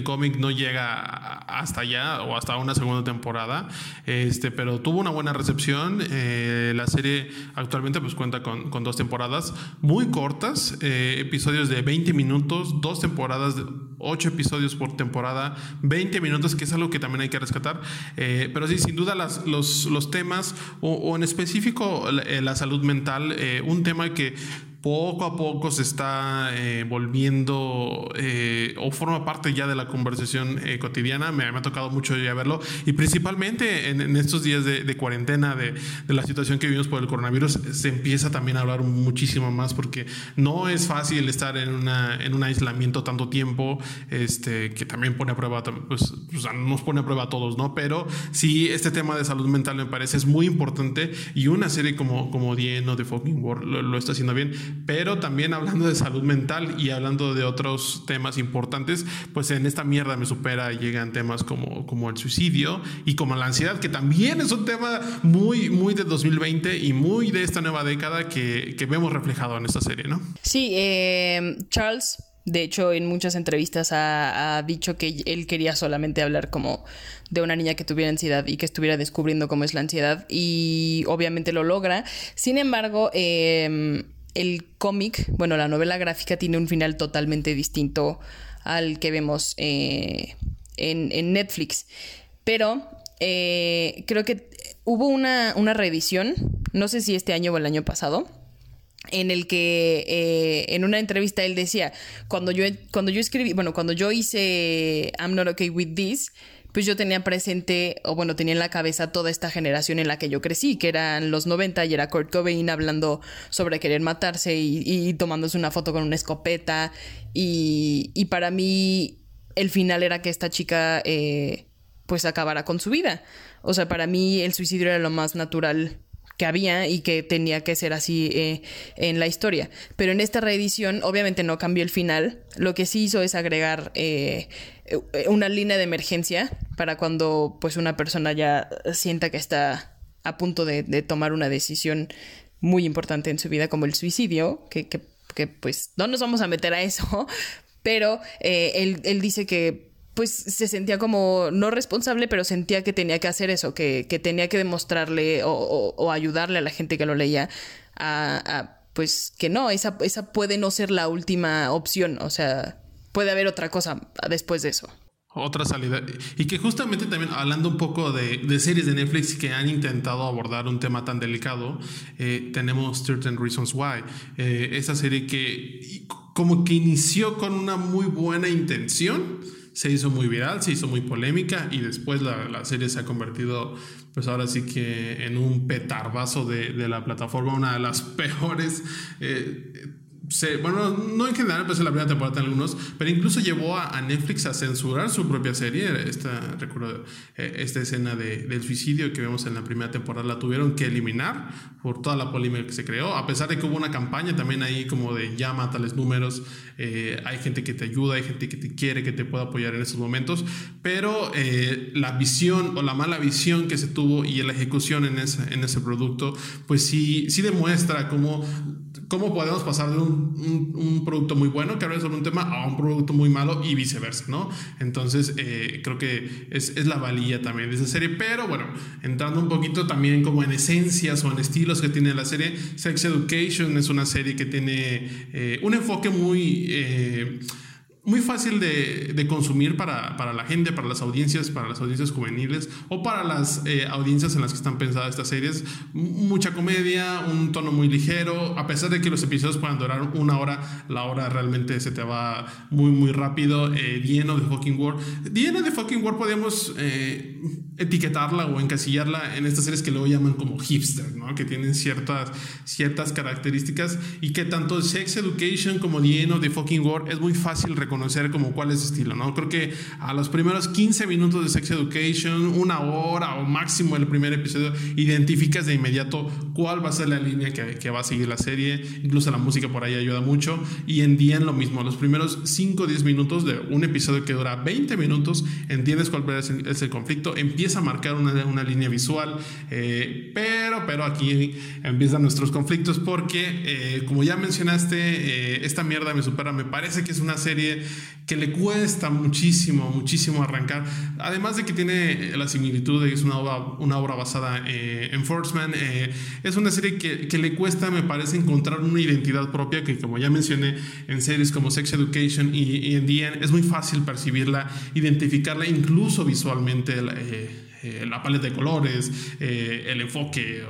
cómic no llega hasta allá o hasta una segunda temporada, este, pero tuvo una buena recepción. Eh, la serie actualmente pues cuenta con, con dos temporadas muy cortas, eh, episodios de 20 minutos, dos temporadas de 8 episodios por temporada, 20 minutos, que es algo que también hay que rescatar. Eh, pero sí, sin duda las, los, los temas, o, o en específico la, la salud mental, un tema que poco a poco se está eh, volviendo eh, o forma parte ya de la conversación eh, cotidiana. Me, ha tocado mucho ya verlo y principalmente en, estos días de, cuarentena, de, la situación que vivimos por el coronavirus, se empieza también a hablar muchísimo más porque no es fácil estar en, una, en un aislamiento tanto tiempo, este, que también pone a prueba, pues, nos pone a prueba a todos, ¿no? Pero sí, este tema de salud mental me parece es muy importante y una serie como, como The End The Fucking World lo está haciendo bien pero también hablando de salud mental y hablando de otros temas importantes, pues en esta mierda me supera llegan temas como, como el suicidio y como la ansiedad, que también es un tema muy, muy de 2020 y muy de esta nueva década que, que vemos reflejado en esta serie, ¿no? Sí, eh, Charles de hecho, en muchas entrevistas ha, dicho que él quería solamente hablar como de una niña que tuviera ansiedad y que estuviera descubriendo cómo es la ansiedad y obviamente lo logra. Sin embargo, eh, el cómic, bueno, la novela gráfica tiene un final totalmente distinto al que vemos eh, en, Netflix. Pero eh, creo que hubo una, reedición, no sé si este año o el año pasado, en el que eh, en una entrevista él decía, cuando yo, cuando yo escribí, bueno, cuando yo hice I'm Not Okay With This, pues yo tenía presente, o bueno, tenía en la cabeza toda esta generación en la que yo crecí, que eran los 90 y era Kurt Cobain hablando sobre querer matarse y, tomándose una foto con una escopeta. Y, para mí el final era que esta chica eh, pues acabara con su vida. O sea, para mí el suicidio era lo más natural que había y que tenía que ser así eh, en la historia. Pero en esta reedición, obviamente no cambió el final. Lo que sí hizo es agregar eh, una línea de emergencia para cuando pues una persona ya sienta que está a punto de, tomar una decisión muy importante en su vida como el suicidio, que, que, pues no nos vamos a meter a eso, pero eh, él, él dice que pues se sentía como no responsable, pero sentía que tenía que hacer eso, que, que tenía que demostrarle o, ayudarle a la gente que lo leía a, pues que no, esa, esa puede no ser la última opción, o sea, puede haber otra cosa después de eso. Otra salida. Y que justamente también hablando un poco de, series de Netflix que han intentado abordar un tema tan delicado, eh, tenemos Certain Reasons Why. Eh, esa serie que como que inició con una muy buena intención se hizo muy viral, se hizo muy polémica y después la, serie se ha convertido, pues ahora sí que en un petardazo de, de la plataforma, una de las peores eh, bueno, no en general, pues en la primera temporada en algunos, pero incluso llevó a, Netflix a censurar su propia serie. Esta, recuerdo, eh, esta escena de, del suicidio que vemos en la primera temporada la tuvieron que eliminar por toda la polémica que se creó, a pesar de que hubo una campaña también ahí como de llama a tales números, eh, hay gente que te ayuda, hay gente que te quiere, que te puede apoyar en esos momentos, pero eh, la visión o la mala visión que se tuvo y la ejecución en ese, en ese producto, pues sí, sí demuestra cómo cómo podemos pasar de un, producto muy bueno que habla sobre un tema a un producto muy malo y viceversa, ¿no? Entonces, eh, creo que es, la valía también de esa serie, pero bueno, entrando un poquito también como en esencias o en estilos que tiene la serie, Sex Education es una serie que tiene eh, un enfoque muy... Eh, muy fácil de, de consumir para, para, la gente, para las audiencias, para las audiencias juveniles o para las eh, audiencias en las que están pensadas estas series. mucha comedia, un tono muy ligero, a pesar de que los episodios puedan durar una hora, la hora realmente se te va muy, muy rápido. Eh, lleno de Fucking War. Lleno de Fucking War podemos eh, etiquetarla o encasillarla en estas series que luego llaman como hipster, ¿no? que tienen ciertas, ciertas características y que tanto Sex Education como Lleno de Fucking War es muy fácil reconocer conocer como cuál es estilo, ¿no? Creo que a los primeros 15 minutos de Sex Education, una hora o máximo el primer episodio, identificas de inmediato cuál va a ser la línea que, va a seguir la serie, incluso la música por ahí ayuda mucho, y en en lo mismo, los primeros 5 o 10 minutos de un episodio que dura 20 minutos, entiendes cuál es el, es el conflicto, empieza a marcar una, una línea visual, eh, pero, pero aquí empiezan nuestros conflictos porque, eh, como ya mencionaste, eh, esta mierda me supera, me parece que es una serie que le cuesta muchísimo, muchísimo arrancar. Además de que tiene la similitud de que es una obra, una obra basada eh, en Forceman, eh, es una serie que, que, le cuesta, me parece, encontrar una identidad propia que, como ya mencioné, en series como Sex Education y, en The es muy fácil percibirla, identificarla, incluso visualmente, eh, la paleta de colores, el enfoque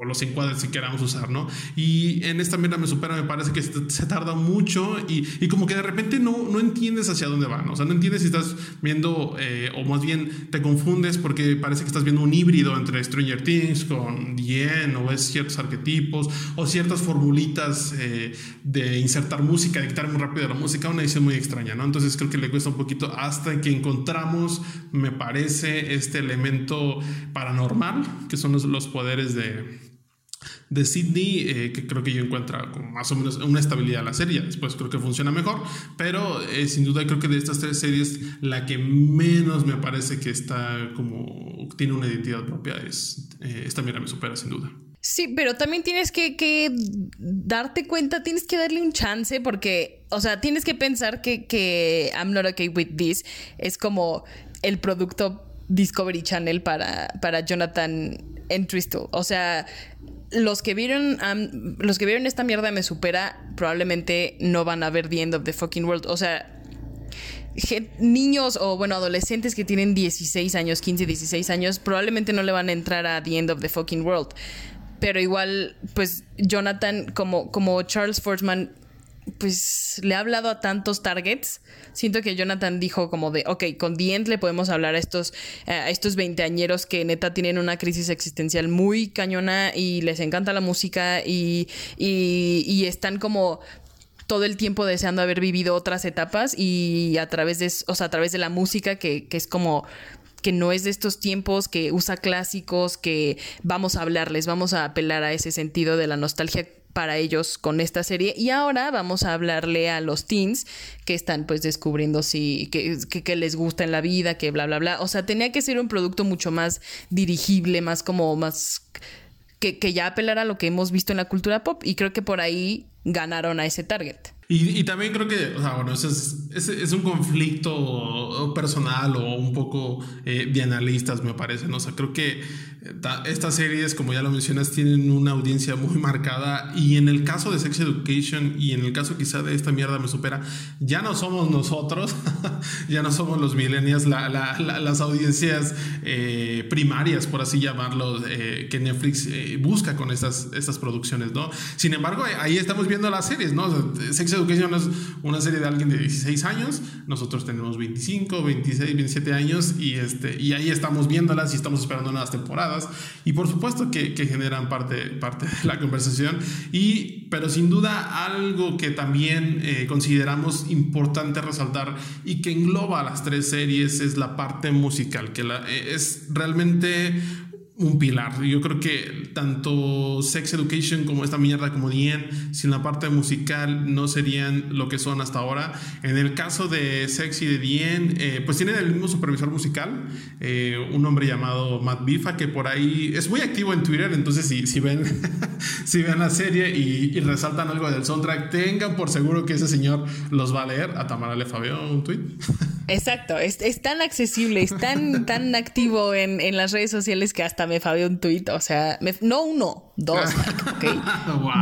o los encuadres que queramos usar, ¿no? Y en esta mierda me supera, me parece que se tarda mucho y, y como que de repente no, no entiendes hacia dónde van, o sea, no entiendes si estás viendo, eh, o más bien te confundes porque parece que estás viendo un híbrido entre Stranger Things con The o es ciertos arquetipos, o ciertas formulitas eh, de insertar música, dictar muy rápido la música, una edición muy extraña, ¿no? Entonces creo que le cuesta un poquito hasta que encontramos, me parece, este elemento paranormal, que son los poderes de de Sydney, eh, que creo que yo encuentra como más o menos una estabilidad a la serie. Después creo que funciona mejor, pero eh, sin duda creo que de estas tres series, la que menos me parece que está como tiene una identidad propia es eh, esta mira me supera sin duda. Sí, pero también tienes que, darte cuenta, tienes que darle un chance porque, o sea, tienes que pensar que, que I'm not okay with this es como el producto Discovery Channel para, para Jonathan Entwistle. O sea, los que vieron los que vieron esta mierda me supera probablemente no van a ver The End of the Fucking World. O sea, niños o bueno, adolescentes que tienen 16 años, 15, 16 años, probablemente no le van a entrar a The End of the Fucking World. Pero igual, pues Jonathan, como, como Charles Forsman pues le ha hablado a tantos targets. Siento que Jonathan dijo como de, ok, con The le podemos hablar a estos, a estos veinteañeros que neta tienen una crisis existencial muy cañona y les encanta la música y, y, están como todo el tiempo deseando haber vivido otras etapas y a través de, o sea, a través de la música que, que es como que no es de estos tiempos, que usa clásicos, que vamos a hablarles, vamos a apelar a ese sentido de la nostalgia para ellos con esta serie. Y ahora vamos a hablarle a los teens que están pues descubriendo si que, que, les gusta en la vida, que bla, bla, bla. O sea, tenía que ser un producto mucho más dirigible, más como más... Que, que ya apelara a lo que hemos visto en la cultura pop. Y creo que por ahí ganaron a ese target. Y, también creo que, o sea, bueno, eso es, es, un conflicto personal o un poco eh, de analistas, me parece, ¿no? O sea, creo que estas series, como ya lo mencionas, tienen una audiencia muy marcada y en el caso de Sex Education y en el caso quizá de esta mierda me supera, ya no somos nosotros, ya no somos los millennials, las audiencias eh, primarias, por así llamarlo, eh, que Netflix eh, busca con estas, estas producciones, ¿no? Sin embargo, ahí estamos viendo las series, ¿no? Sex Education es una serie de alguien de 16 años, nosotros tenemos 25, 26, 27 años y, este, y ahí estamos viéndolas y estamos esperando nuevas temporadas y por supuesto que, generan parte, parte de la conversación, y, pero sin duda algo que también eh, consideramos importante resaltar y que engloba a las tres series es la parte musical, que eh, es realmente un pilar. Yo creo que tanto Sex Education como esta mierda como Dien, sin la parte musical, no serían lo que son hasta ahora. En el caso de Sex y de Dien, eh, pues tienen el mismo supervisor musical, eh, un hombre llamado Matt Bifa, que por ahí es muy activo en Twitter. Entonces, si, si ven, si ven la serie y, resaltan algo del soundtrack, tengan por seguro que ese señor los va a leer. A Tamara le fabió un tweet. Exacto, es, tan accesible, es tan, tan activo en, en las redes sociales que hasta me fabió un tweet, o sea, no uno, dos.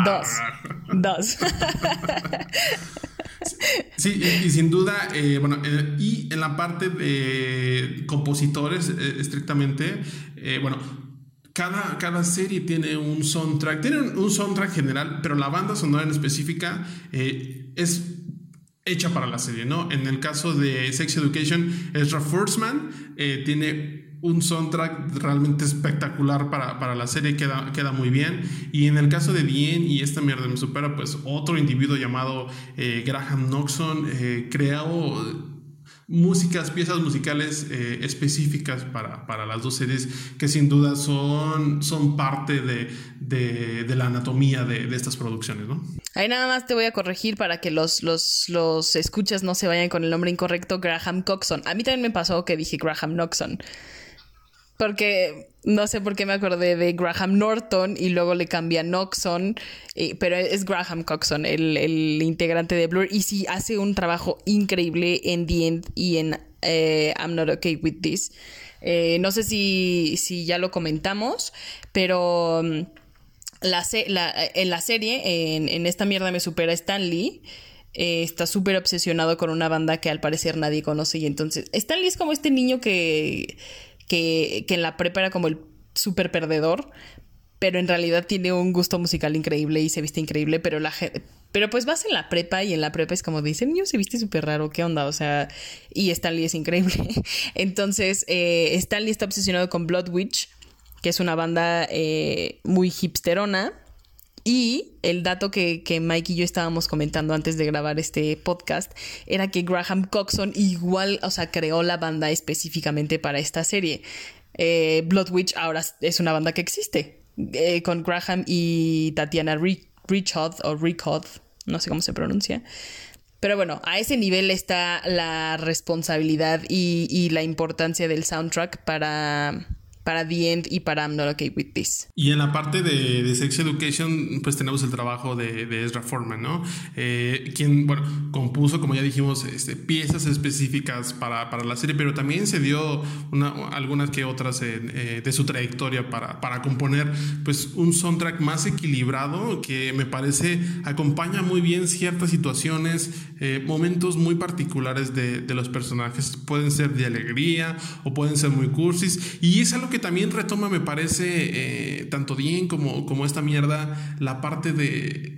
Dos. Dos. Sí, y, sin duda, eh, bueno, eh, y en la parte de compositores, eh, estrictamente, bueno, cada, cada, serie tiene un soundtrack, tiene un soundtrack general, pero la banda sonora en específica es hecha para la serie, ¿no? En el caso de Sex Education, Ezra Forsman tiene un soundtrack realmente espectacular para, la serie, queda, queda muy bien. Y en el caso de Bien y esta mierda me supera, pues otro individuo llamado eh, Graham Noxon eh, creó músicas, piezas musicales eh, específicas para, las dos series que sin duda son, son parte de, la anatomía de, estas producciones, ¿no? Ahí nada más te voy a corregir para que los, los, los escuchas no se vayan con el nombre incorrecto, Graham Coxon. A mí también me pasó que dije Graham Noxon. Porque no sé por qué me acordé de Graham Norton y luego le cambia Noxon, pero es Graham Coxon, el, integrante de Blur, y sí hace un trabajo increíble en The End y en eh, I'm Not Okay With This. Eh, no sé si, si, ya lo comentamos, pero la, en la serie, en, en, esta mierda me supera Stan Lee. Eh, está súper obsesionado con una banda que al parecer nadie conoce y entonces Stan Lee es como este niño que que, en la prepa era como el súper perdedor, pero en realidad tiene un gusto musical increíble y se viste increíble, pero la gente... Pero pues vas en la prepa y en la prepa es como dicen, niño se viste súper raro, ¿qué onda? O sea, y Stanley es increíble. Entonces, eh, Stanley está obsesionado con Blood Witch, que es una banda eh, muy hipsterona. Y el dato que, Mike y yo estábamos comentando antes de grabar este podcast era que Graham Coxon igual, o sea, creó la banda específicamente para esta serie. Eh, Blood Witch ahora es una banda que existe, eh, con Graham y Tatiana Richard o Richard, no sé cómo se pronuncia. Pero bueno, a ese nivel está la responsabilidad y la importancia del soundtrack para, para The End y para I'm Not Okay With This. Y en la parte de, de Sex Education, pues tenemos el trabajo de, de Ezra Foreman, ¿no? Eh, quien, bueno, compuso, como ya dijimos, este, piezas específicas para, para, la serie, pero también se dio una, algunas que otras eh, de su trayectoria para, para componer, pues, un soundtrack más equilibrado que me parece acompaña muy bien ciertas situaciones, eh, momentos muy particulares de, de los personajes. Pueden ser de alegría o pueden ser muy cursis. Y es algo que también retoma, me parece, eh, tanto bien como, como esta mierda, la parte de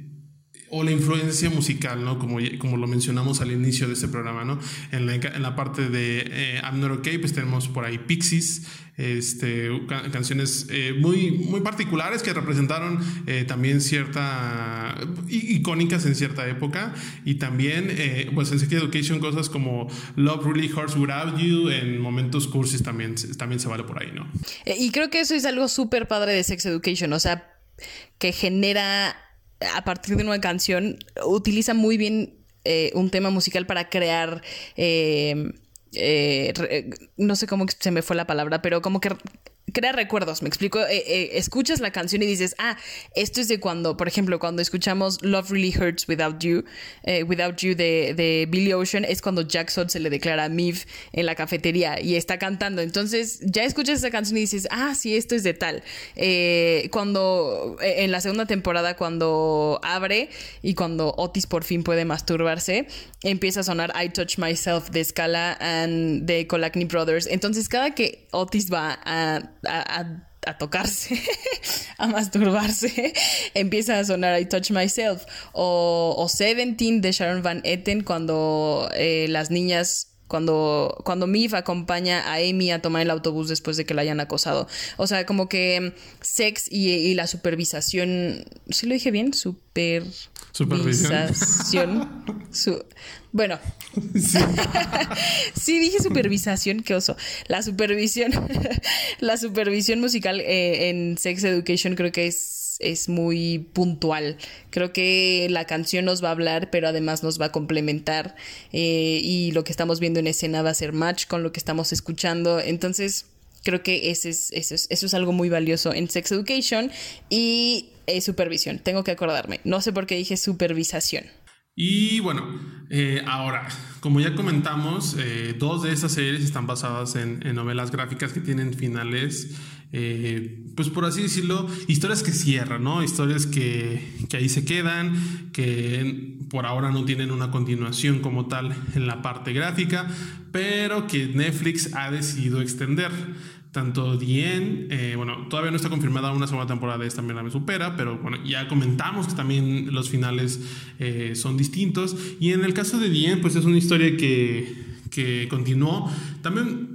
o la influencia musical, ¿no? Como, como lo mencionamos al inicio de este programa, ¿no? En la, en la parte de eh, I'm Not Okay, pues tenemos por ahí Pixies, este, canciones eh, muy, muy particulares que representaron eh, también cierta, icónicas en cierta época, y también, pues en Sex Education, cosas como Love Really Hurts Without You, en momentos cursis también, también se vale por ahí, ¿no? Y creo que eso es algo súper padre de Sex Education, o sea, que genera a partir de una canción, utiliza muy bien eh, un tema musical para crear... Eh, eh, no sé cómo se me fue la palabra, pero como que crea recuerdos, me explico. Eh, eh, escuchas la canción y dices, ah, esto es de cuando, por ejemplo, cuando escuchamos Love Really Hurts Without You, eh, Without You de, de, Billy Ocean, es cuando Jackson se le declara a Miv en la cafetería y está cantando. Entonces ya escuchas esa canción y dices, ah, sí, esto es de tal. cuando, en la segunda temporada, cuando abre y cuando Otis por fin puede masturbarse, empieza a sonar I Touch Myself de Scala and de Colacny Brothers. Entonces cada que Otis va a a, tocarse, a masturbarse, empieza a sonar I Touch Myself. O, Seventeen de Sharon Van Etten cuando eh, las niñas cuando, cuando Mif acompaña a Amy a tomar el autobús después de que la hayan acosado. O sea, como que sex y, la supervisación. ¿Sí lo dije bien? Super. Supervisación. Su, bueno. Sí. dije supervisación, qué oso. La supervisión. la supervisión musical eh, en Sex Education creo que es es muy puntual. Creo que la canción nos va a hablar, pero además nos va a complementar eh, y lo que estamos viendo en escena va a ser match con lo que estamos escuchando. Entonces, creo que ese es, eso, es, eso es algo muy valioso en Sex Education y eh, supervisión. Tengo que acordarme. No sé por qué dije supervisación. Y bueno, eh, ahora, como ya comentamos, dos de esas series están basadas en, novelas gráficas que tienen finales eh, pues por así decirlo, historias que cierran, ¿no? Historias que, que, ahí se quedan, que por ahora no tienen una continuación como tal en la parte gráfica, pero que Netflix ha decidido extender. Tanto Dien, eh, bueno, todavía no está confirmada una segunda temporada de esta mierda me supera, pero bueno, ya comentamos que también los finales eh, son distintos. Y en el caso de Dien, pues es una historia que, que continuó. También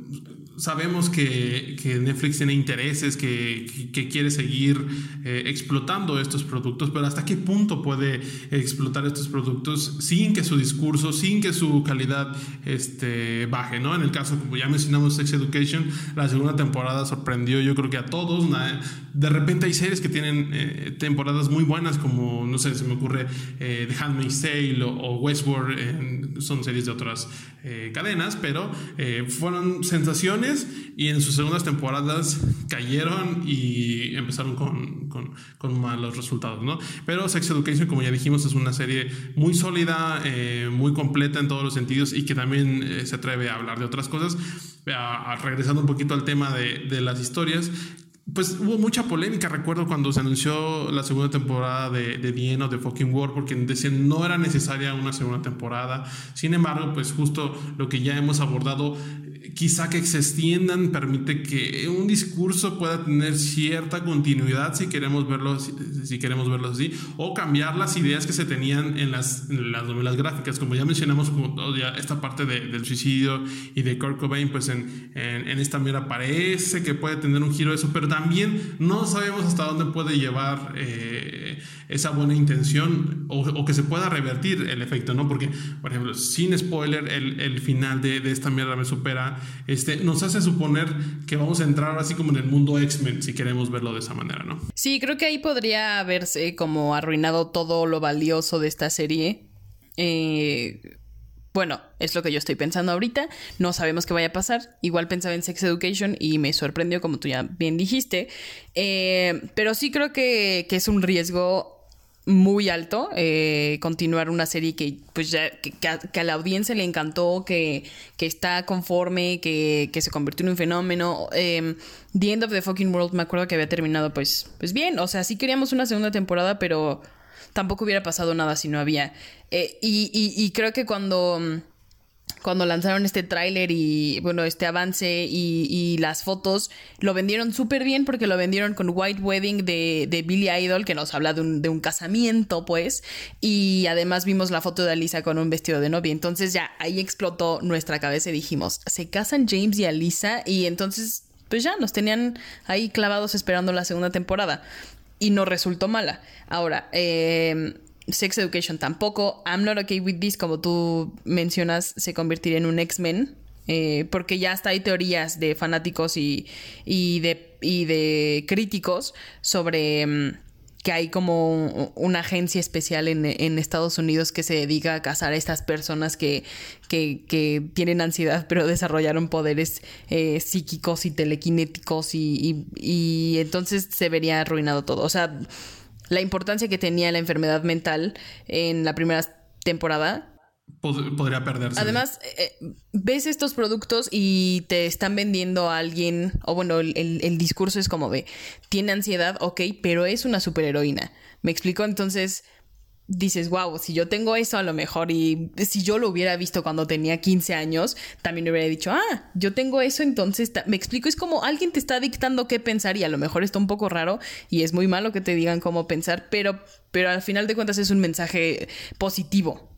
sabemos que, Netflix tiene intereses, que, quiere seguir eh, explotando estos productos, pero ¿hasta qué punto puede explotar estos productos sin que su discurso, sin que su calidad este, baje? ¿no? En el caso, como ya mencionamos, Sex Education, la segunda temporada sorprendió yo creo que a todos. De repente hay series que tienen eh, temporadas muy buenas, como, no sé, se me ocurre eh, The Handmaid's Tale o, Westworld, son series de otras cadenas, pero fueron sensaciones y en sus segundas temporadas cayeron y empezaron con, con, malos resultados, ¿no? Pero Sex Education, como ya dijimos, es una serie muy sólida, eh, muy completa en todos los sentidos y que también eh, se atreve a hablar de otras cosas. regresando un poquito al tema de, de las historias, pues hubo mucha polémica, recuerdo cuando se anunció la segunda temporada de, de The de Fucking War, porque decían no era necesaria una segunda temporada. Sin embargo, pues justo lo que ya hemos abordado, quizá que se extiendan permite que un discurso pueda tener cierta continuidad si queremos verlo, si, queremos verlo así, o cambiar las ideas que se tenían en las, las novelas gráficas. Como ya mencionamos, como ya esta parte del suicidio y de Kurt Cobain, pues en, en, esta mira parece que puede tener un giro de eso, pero también no sabemos hasta dónde puede llevar eh, esa buena intención o, que se pueda revertir el efecto, ¿no? Porque, por ejemplo, sin spoiler, el, el final de, de esta mierda me supera este, nos hace suponer que vamos a entrar así como en el mundo X-Men, si queremos verlo de esa manera, ¿no? Sí, creo que ahí podría haberse como arruinado todo lo valioso de esta serie. Eh, bueno, es lo que yo estoy pensando ahorita. No sabemos qué vaya a pasar. Igual pensaba en Sex Education y me sorprendió, como tú ya bien dijiste. Eh, pero sí creo que, que, es un riesgo muy alto eh, continuar una serie que pues ya que, a, la audiencia le encantó que, que está conforme que, se convirtió en un fenómeno eh, The End of the Fucking World me acuerdo que había terminado pues pues bien o sea sí queríamos una segunda temporada pero tampoco hubiera pasado nada si no había eh, y, y creo que cuando cuando lanzaron este tráiler y, bueno, este avance y, las fotos, lo vendieron súper bien porque lo vendieron con White Wedding de, de Billy Idol, que nos habla de un, de un, casamiento, pues, y además vimos la foto de Alisa con un vestido de novia. Entonces ya ahí explotó nuestra cabeza y dijimos, se casan James y Alisa y entonces, pues ya nos tenían ahí clavados esperando la segunda temporada. Y no resultó mala. Ahora, eh Sex Education tampoco. I'm Not Okay With This, como tú mencionas, se convertiría en un X-Men. Eh, porque ya hasta hay teorías de fanáticos y, y, de, y de críticos sobre, mm, que hay como una agencia especial en, Estados Unidos que se dedica a cazar a estas personas que, que, tienen ansiedad pero desarrollaron poderes eh, psíquicos y telequinéticos y, y, entonces se vería arruinado todo. O sea, la importancia que tenía la enfermedad mental en la primera temporada podría perderse. Además, eh, ves estos productos y te están vendiendo a alguien, o bueno, el, discurso es como de, tiene ansiedad, ok, pero es una superheroína. ¿Me explico? Entonces dices, wow, si yo tengo eso a lo mejor y si yo lo hubiera visto cuando tenía 15 años, también hubiera dicho, ah, yo tengo eso, entonces, me explico, es como alguien te está dictando qué pensar y a lo mejor está un poco raro y es muy malo que te digan cómo pensar, pero, pero al final de cuentas es un mensaje positivo.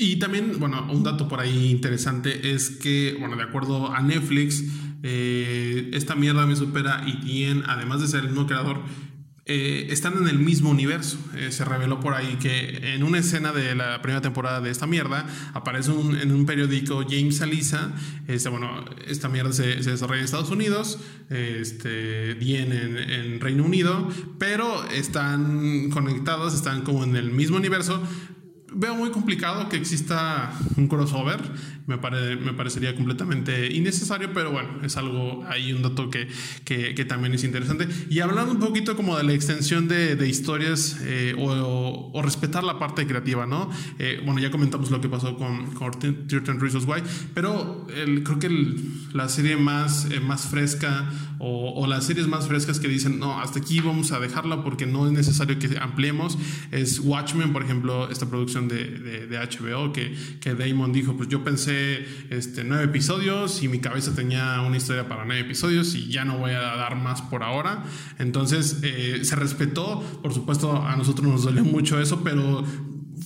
Y también, bueno, un dato por ahí interesante es que, bueno, de acuerdo a Netflix, eh, esta mierda me supera y tiene, además de ser el mismo creador, eh, están en el mismo universo. Eh, se reveló por ahí que en una escena de la primera temporada de esta mierda aparece en un periódico James Alisa. Este, bueno, esta mierda se, desarrolla en Estados Unidos, este, bien en, en Reino Unido, pero están conectados, están como en el mismo universo veo muy complicado que exista un crossover. Me, me parecería completamente innecesario, pero bueno, es algo, hay un dato que, que, también es interesante. Y hablando un poquito como de la extensión de, de historias eh, o, o, respetar la parte creativa, ¿no? Eh, bueno, ya comentamos lo que pasó con, con 13 Reasons Why, pero el, creo que la serie más, eh, más fresca o, o, las series más frescas que dicen, no, hasta aquí vamos a dejarla porque no es necesario que ampliemos, es Watchmen, por ejemplo, esta producción de, de, HBO que, que, Damon dijo, pues yo pensé este, nueve episodios y mi cabeza tenía una historia para nueve episodios y ya no voy a dar más por ahora. Entonces eh, se respetó, por supuesto a nosotros nos dolió mucho eso, pero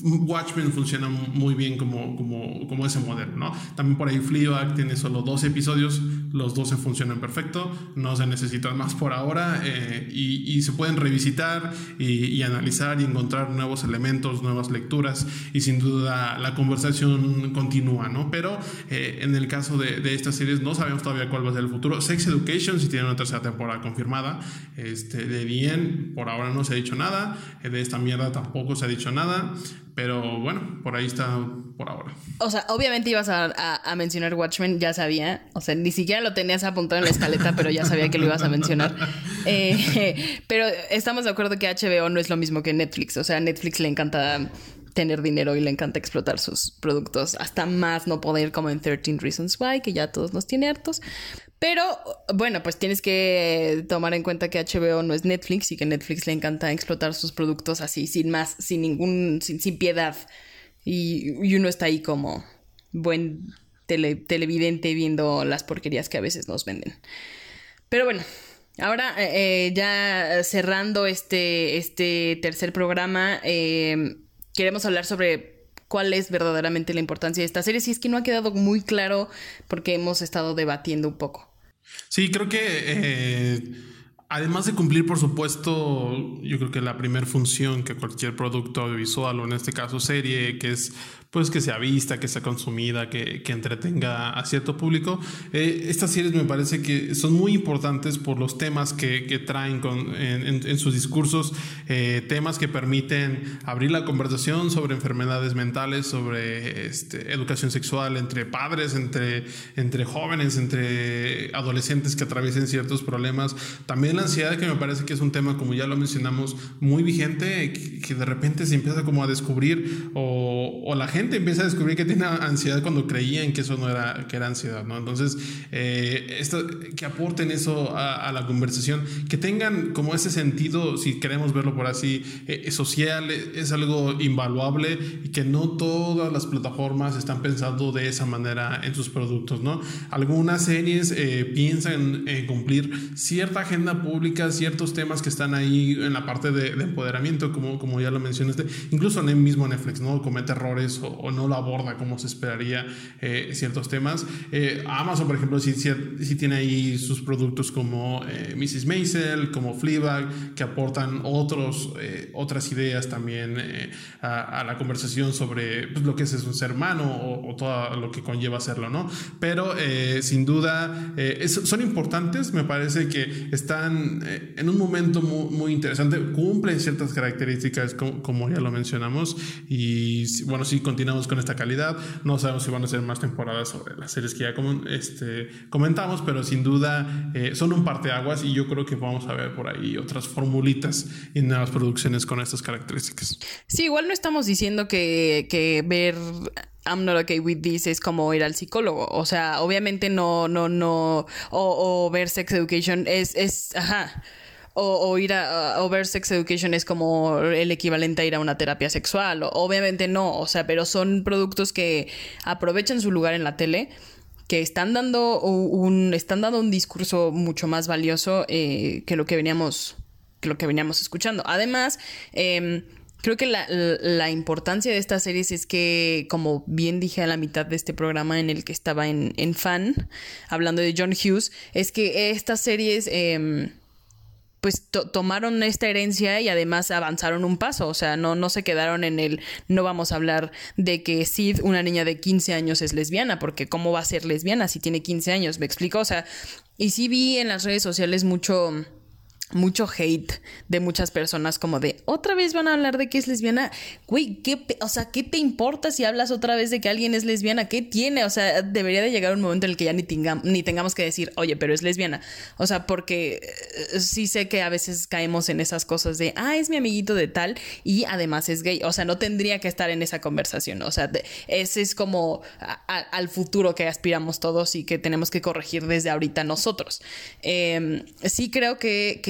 Watchmen funciona muy bien como, como, como ese modelo, ¿no? También por ahí Fleabag tiene solo 12 episodios, los 12 funcionan perfecto, no se necesitan más por ahora eh, y, se pueden revisitar y, analizar y encontrar nuevos elementos, nuevas lecturas y sin duda la conversación continúa, ¿no? Pero eh, en el caso de, de, estas series no sabemos todavía cuál va a ser el futuro. Sex Education si tiene una tercera temporada confirmada, este, de bien por ahora no se ha dicho nada, de esta mierda tampoco se ha dicho nada. Pero bueno, por ahí está por ahora. O sea, obviamente ibas a, mencionar Watchmen, ya sabía. O sea, ni siquiera lo tenías apuntado en la escaleta, pero ya sabía que lo ibas a mencionar. Eh, pero estamos de acuerdo que HBO no es lo mismo que Netflix. O sea, a Netflix le encanta tener dinero y le encanta explotar sus productos hasta más no poder como en 13 Reasons Why, que ya todos nos tiene hartos. Pero bueno, pues tienes que tomar en cuenta que HBO no es Netflix y que Netflix le encanta explotar sus productos así, sin más, sin ningún, sin, piedad. Y, uno está ahí como buen televidente viendo las porquerías que a veces nos venden. Pero bueno, ahora eh, eh, ya cerrando este, este tercer programa, eh, queremos hablar sobre cuál es verdaderamente la importancia de esta serie, si es que no ha quedado muy claro porque hemos estado debatiendo un poco. Sí, creo que eh, además de cumplir, por supuesto, yo creo que la primera función que cualquier producto audiovisual o en este caso serie, que es pues que sea vista, que sea consumida, que, que entretenga a cierto público. Eh, estas series me parece que son muy importantes por los temas que, que traen con, en, en, sus discursos, eh, temas que permiten abrir la conversación sobre enfermedades mentales, sobre este, educación sexual entre padres, entre, entre jóvenes, entre adolescentes que atraviesen ciertos problemas. También la ansiedad, que me parece que es un tema, como ya lo mencionamos, muy vigente, que, de repente se empieza como a descubrir o, o la gente empieza a descubrir que tiene ansiedad cuando creían que eso no era, que era ansiedad, ¿no? Entonces, eh, esto, que aporten eso a, la conversación, que tengan como ese sentido, si queremos verlo por así, eh, social, es algo invaluable y que no todas las plataformas están pensando de esa manera en sus productos, ¿no? Algunas series eh, piensan en cumplir cierta agenda pública, ciertos temas que están ahí en la parte de, empoderamiento, como, como ya lo mencionaste, incluso en el mismo Netflix, ¿no? Comete errores o, o, no lo aborda como se esperaría eh, ciertos temas. Eh, Amazon, por ejemplo, sí, sí, tiene ahí sus productos como eh, Mrs. Maisel, como Fleabag, que aportan otros, otras ideas también a, la conversación sobre pues, lo que es, un ser humano o, todo lo que conlleva hacerlo, ¿no? Pero sin duda son importantes, me parece que están en un momento muy, muy interesante, cumplen ciertas características como, como ya lo mencionamos y bueno, si continuamos con esta calidad. No sabemos si van a ser más temporadas sobre las series que ya este, comentamos, pero sin duda eh, son un parteaguas y yo creo que vamos a ver por ahí otras formulitas y nuevas producciones con estas características. Sí, igual no estamos diciendo que, que ver I'm not okay with this es como ir al psicólogo. O sea, obviamente no, no, no. O, o ver Sex Education es, es, ajá o, ir a, ver sex education es como el equivalente a ir a una terapia sexual. obviamente no, o sea, pero son productos que aprovechan su lugar en la tele que están dando un están dando un discurso mucho más valioso eh, que lo que veníamos que lo que veníamos escuchando además em, Creo que la, la, importancia de estas series es que, como bien dije a la mitad de este programa en el que estaba en, en fan, hablando de John Hughes, es que estas series eh, pues tomaron esta herencia y además avanzaron un paso, o sea, no, no se quedaron en el no vamos a hablar de que Sid, una niña de 15 años, es lesbiana, porque ¿cómo va a ser lesbiana si tiene 15 años? Me explico, o sea, y sí vi en las redes sociales mucho mucho hate de muchas personas como de otra vez van a hablar de que es lesbiana güey qué o sea qué te importa si hablas otra vez de que alguien es lesbiana qué tiene o sea debería de llegar un momento en el que ya ni, ni tengamos que decir oye pero es lesbiana o sea porque eh, sí sé que a veces caemos en esas cosas de ah es mi amiguito de tal y además es gay o sea no tendría que estar en esa conversación o sea ese es como al futuro que aspiramos todos y que tenemos que corregir desde ahorita nosotros. Em, sí creo que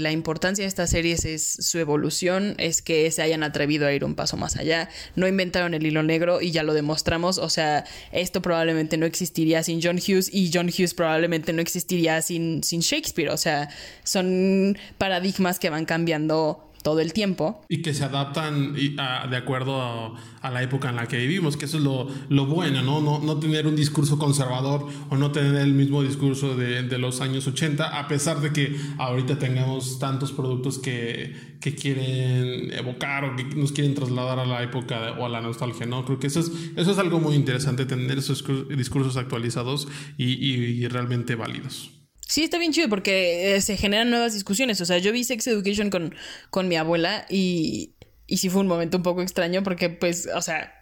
la importancia de estas series es su evolución, es que se hayan atrevido a ir un paso más allá. No inventaron el hilo negro y ya lo demostramos. O sea, esto probablemente no existiría sin John Hughes y John Hughes probablemente no existiría sin, sin Shakespeare. O sea, son paradigmas que van cambiando todo el tiempo. Y que se adaptan de acuerdo a, la época en la que vivimos, que eso es lo, lo bueno, ¿no? ¿no? ¿no? tener un discurso conservador o no tener el mismo discurso de, de, los años 80, a pesar de que ahorita tengamos tantos productos que, que quieren evocar o que nos quieren trasladar a la época o a la nostalgia, ¿no? Creo que eso es, eso es algo muy interesante, tener esos discursos actualizados y, y realmente válidos. Sí, está bien chido porque eh, se generan nuevas discusiones. O sea, yo vi Sex Education con, con mi abuela y, y sí fue un momento un poco extraño porque, pues, o sea,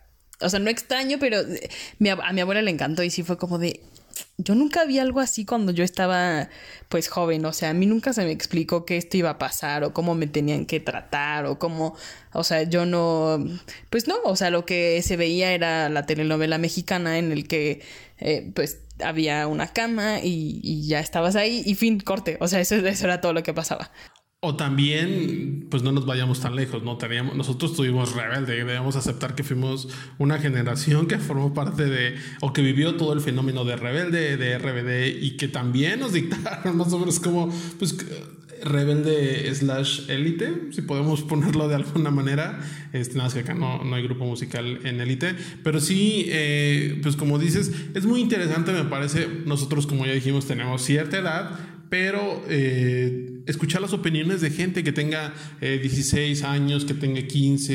o sea, no extraño, pero eh, a mi abuela le encantó y sí fue como de, yo nunca vi algo así cuando yo estaba pues joven, o sea, a mí nunca se me explicó que esto iba a pasar o cómo me tenían que tratar o cómo, o sea, yo no, pues no, o sea, lo que se veía era la telenovela mexicana en el que eh, pues había una cama y, ya estabas ahí y fin, corte. O sea, eso, era todo lo que pasaba. O también, pues no nos vayamos tan lejos, ¿no? Teníamos, nosotros tuvimos rebelde, debemos aceptar que fuimos una generación que formó parte de, o que vivió todo el fenómeno de rebelde, de RBD, y que también nos dictaron más o menos como, pues, rebelde slash élite, si podemos ponerlo de alguna manera. Este, nada más que acá no, no hay grupo musical en élite, pero sí, eh, pues como dices, es muy interesante, me parece. Nosotros, como ya dijimos, tenemos cierta edad, pero eh, escuchar las opiniones de gente que tenga 16 eh, años, que tenga 15,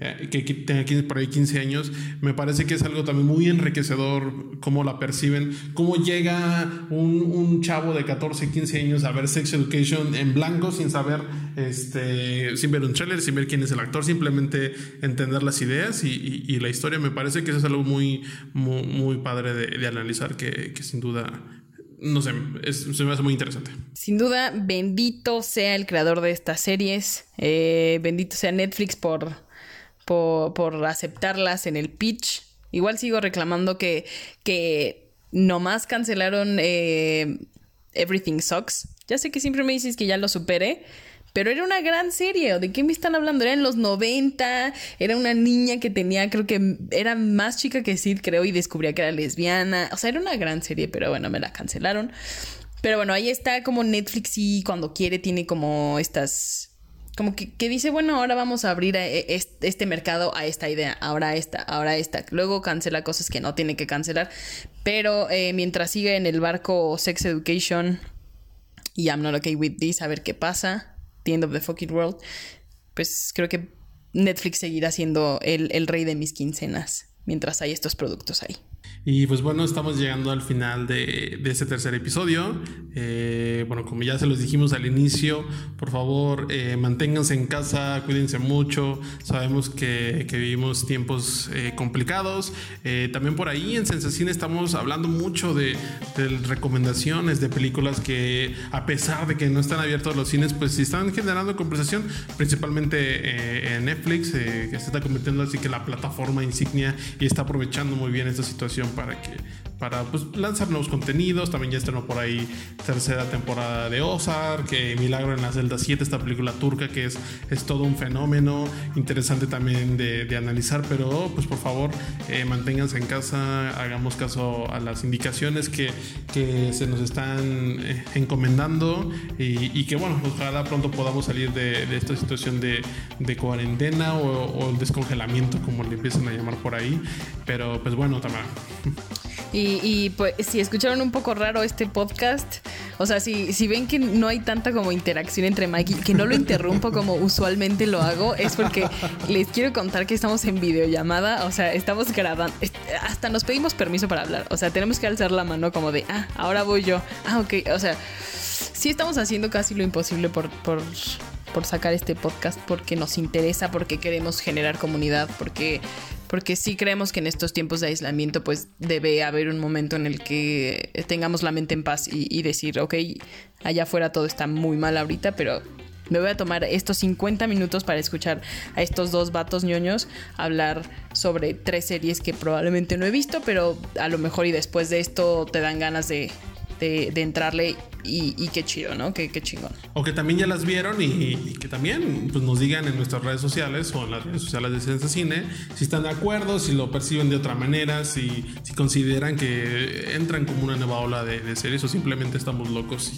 eh, que, tenga 15, por ahí 15 años, me parece que es algo también muy enriquecedor cómo la perciben, cómo llega un, chavo de 14, 15 años a ver Sex Education en blanco sin saber, este, sin ver un trailer, sin ver quién es el actor, simplemente entender las ideas y, la historia, me parece que eso es algo muy, muy, muy padre de, analizar que sin duda no sé, se me hace muy interesante. Sin duda, bendito sea el creador de estas series, eh, bendito sea Netflix por, por, aceptarlas en el pitch. Igual sigo reclamando que, que nomás cancelaron eh, Everything Sucks. Ya sé que siempre me dices que ya lo superé, pero era una gran serie. ¿De qué me están hablando? Era en los 90. Era una niña que tenía, creo que era más chica que Sid, creo, y descubría que era lesbiana. O sea, era una gran serie, pero bueno, me la cancelaron. Pero bueno, ahí está como Netflix y cuando quiere tiene como estas como que, que, dice, bueno, ahora vamos a abrir e, este mercado a esta idea, ahora esta, ahora esta. Luego cancela cosas que no tiene que cancelar, pero eh, mientras sigue en el barco Sex Education y I'm not okay with this, a ver qué pasa, The End of the Fucking World, pues creo que Netflix seguirá siendo el, el rey de mis quincenas mientras hay estos productos ahí. Y pues bueno, estamos llegando al final de, de este tercer episodio. Eh, bueno, como ya se los dijimos al inicio, por favor eh, manténganse en casa, cuídense mucho. Sabemos que, que vivimos tiempos eh, complicados. también por ahí en Sensacine estamos hablando mucho de, de, recomendaciones de películas que a pesar de que no están abiertos los cines, pues sí están generando conversación, principalmente en Netflix, que se está convirtiendo así que la plataforma insignia y está aprovechando muy bien esta situación para que para pues, lanzar nuevos contenidos. También ya estrenó por ahí tercera temporada de Ozark, que Milagro en la celda 7, esta película turca que es, es todo un fenómeno interesante también de, analizar, pero pues por favor eh, manténganse en casa, hagamos caso a las indicaciones que, que se nos están eh, encomendando y, que bueno, ojalá pronto podamos salir de, de esta situación de, de cuarentena o, o, el descongelamiento como le empiezan a llamar por ahí, pero pues bueno, Tamara. Y, pues si escucharon un poco raro este podcast, o sea, si, si ven que no hay tanta como interacción entre Mike y que no lo interrumpo como usualmente lo hago, es porque les quiero contar que estamos en videollamada, o sea, estamos grabando, hasta nos pedimos permiso para hablar, o sea, tenemos que alzar la mano como de, ah, ahora voy yo, ah, ok, o sea, sí estamos haciendo casi lo imposible por, por, por sacar este podcast porque nos interesa, porque queremos generar comunidad, porque porque sí creemos que en estos tiempos de aislamiento pues debe haber un momento en el que tengamos la mente en paz y, decir, ok, allá afuera todo está muy mal ahorita, pero me voy a tomar estos 50 minutos para escuchar a estos dos vatos ñoños hablar sobre tres series que probablemente no he visto, pero a lo mejor y después de esto te dan ganas de, de, entrarle y, qué chido, ¿no? Qué, qué, chingón. O que también ya las vieron y, que también pues, nos digan en nuestras redes sociales o en las redes sociales de Sense Cine si están de acuerdo, si lo perciben de otra manera, si, si consideran que entran como una nueva ola de, de series o simplemente estamos locos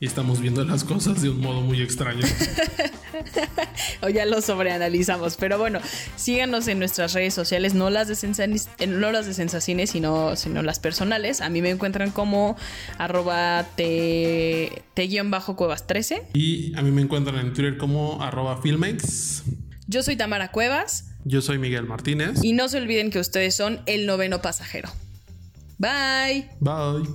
y, estamos viendo las cosas de un modo muy extraño. o ya lo sobreanalizamos. Pero bueno, síganos en nuestras redes sociales, no las de Sensacine, no las de Sensacine, sino, sino las personales. A mí me encuentran como arroba t-cuevas 13. Y a mí me encuentran en Twitter como arroba filmex. Yo soy Tamara Cuevas. Yo soy Miguel Martínez. Y no se olviden que ustedes son el noveno pasajero. Bye. Bye.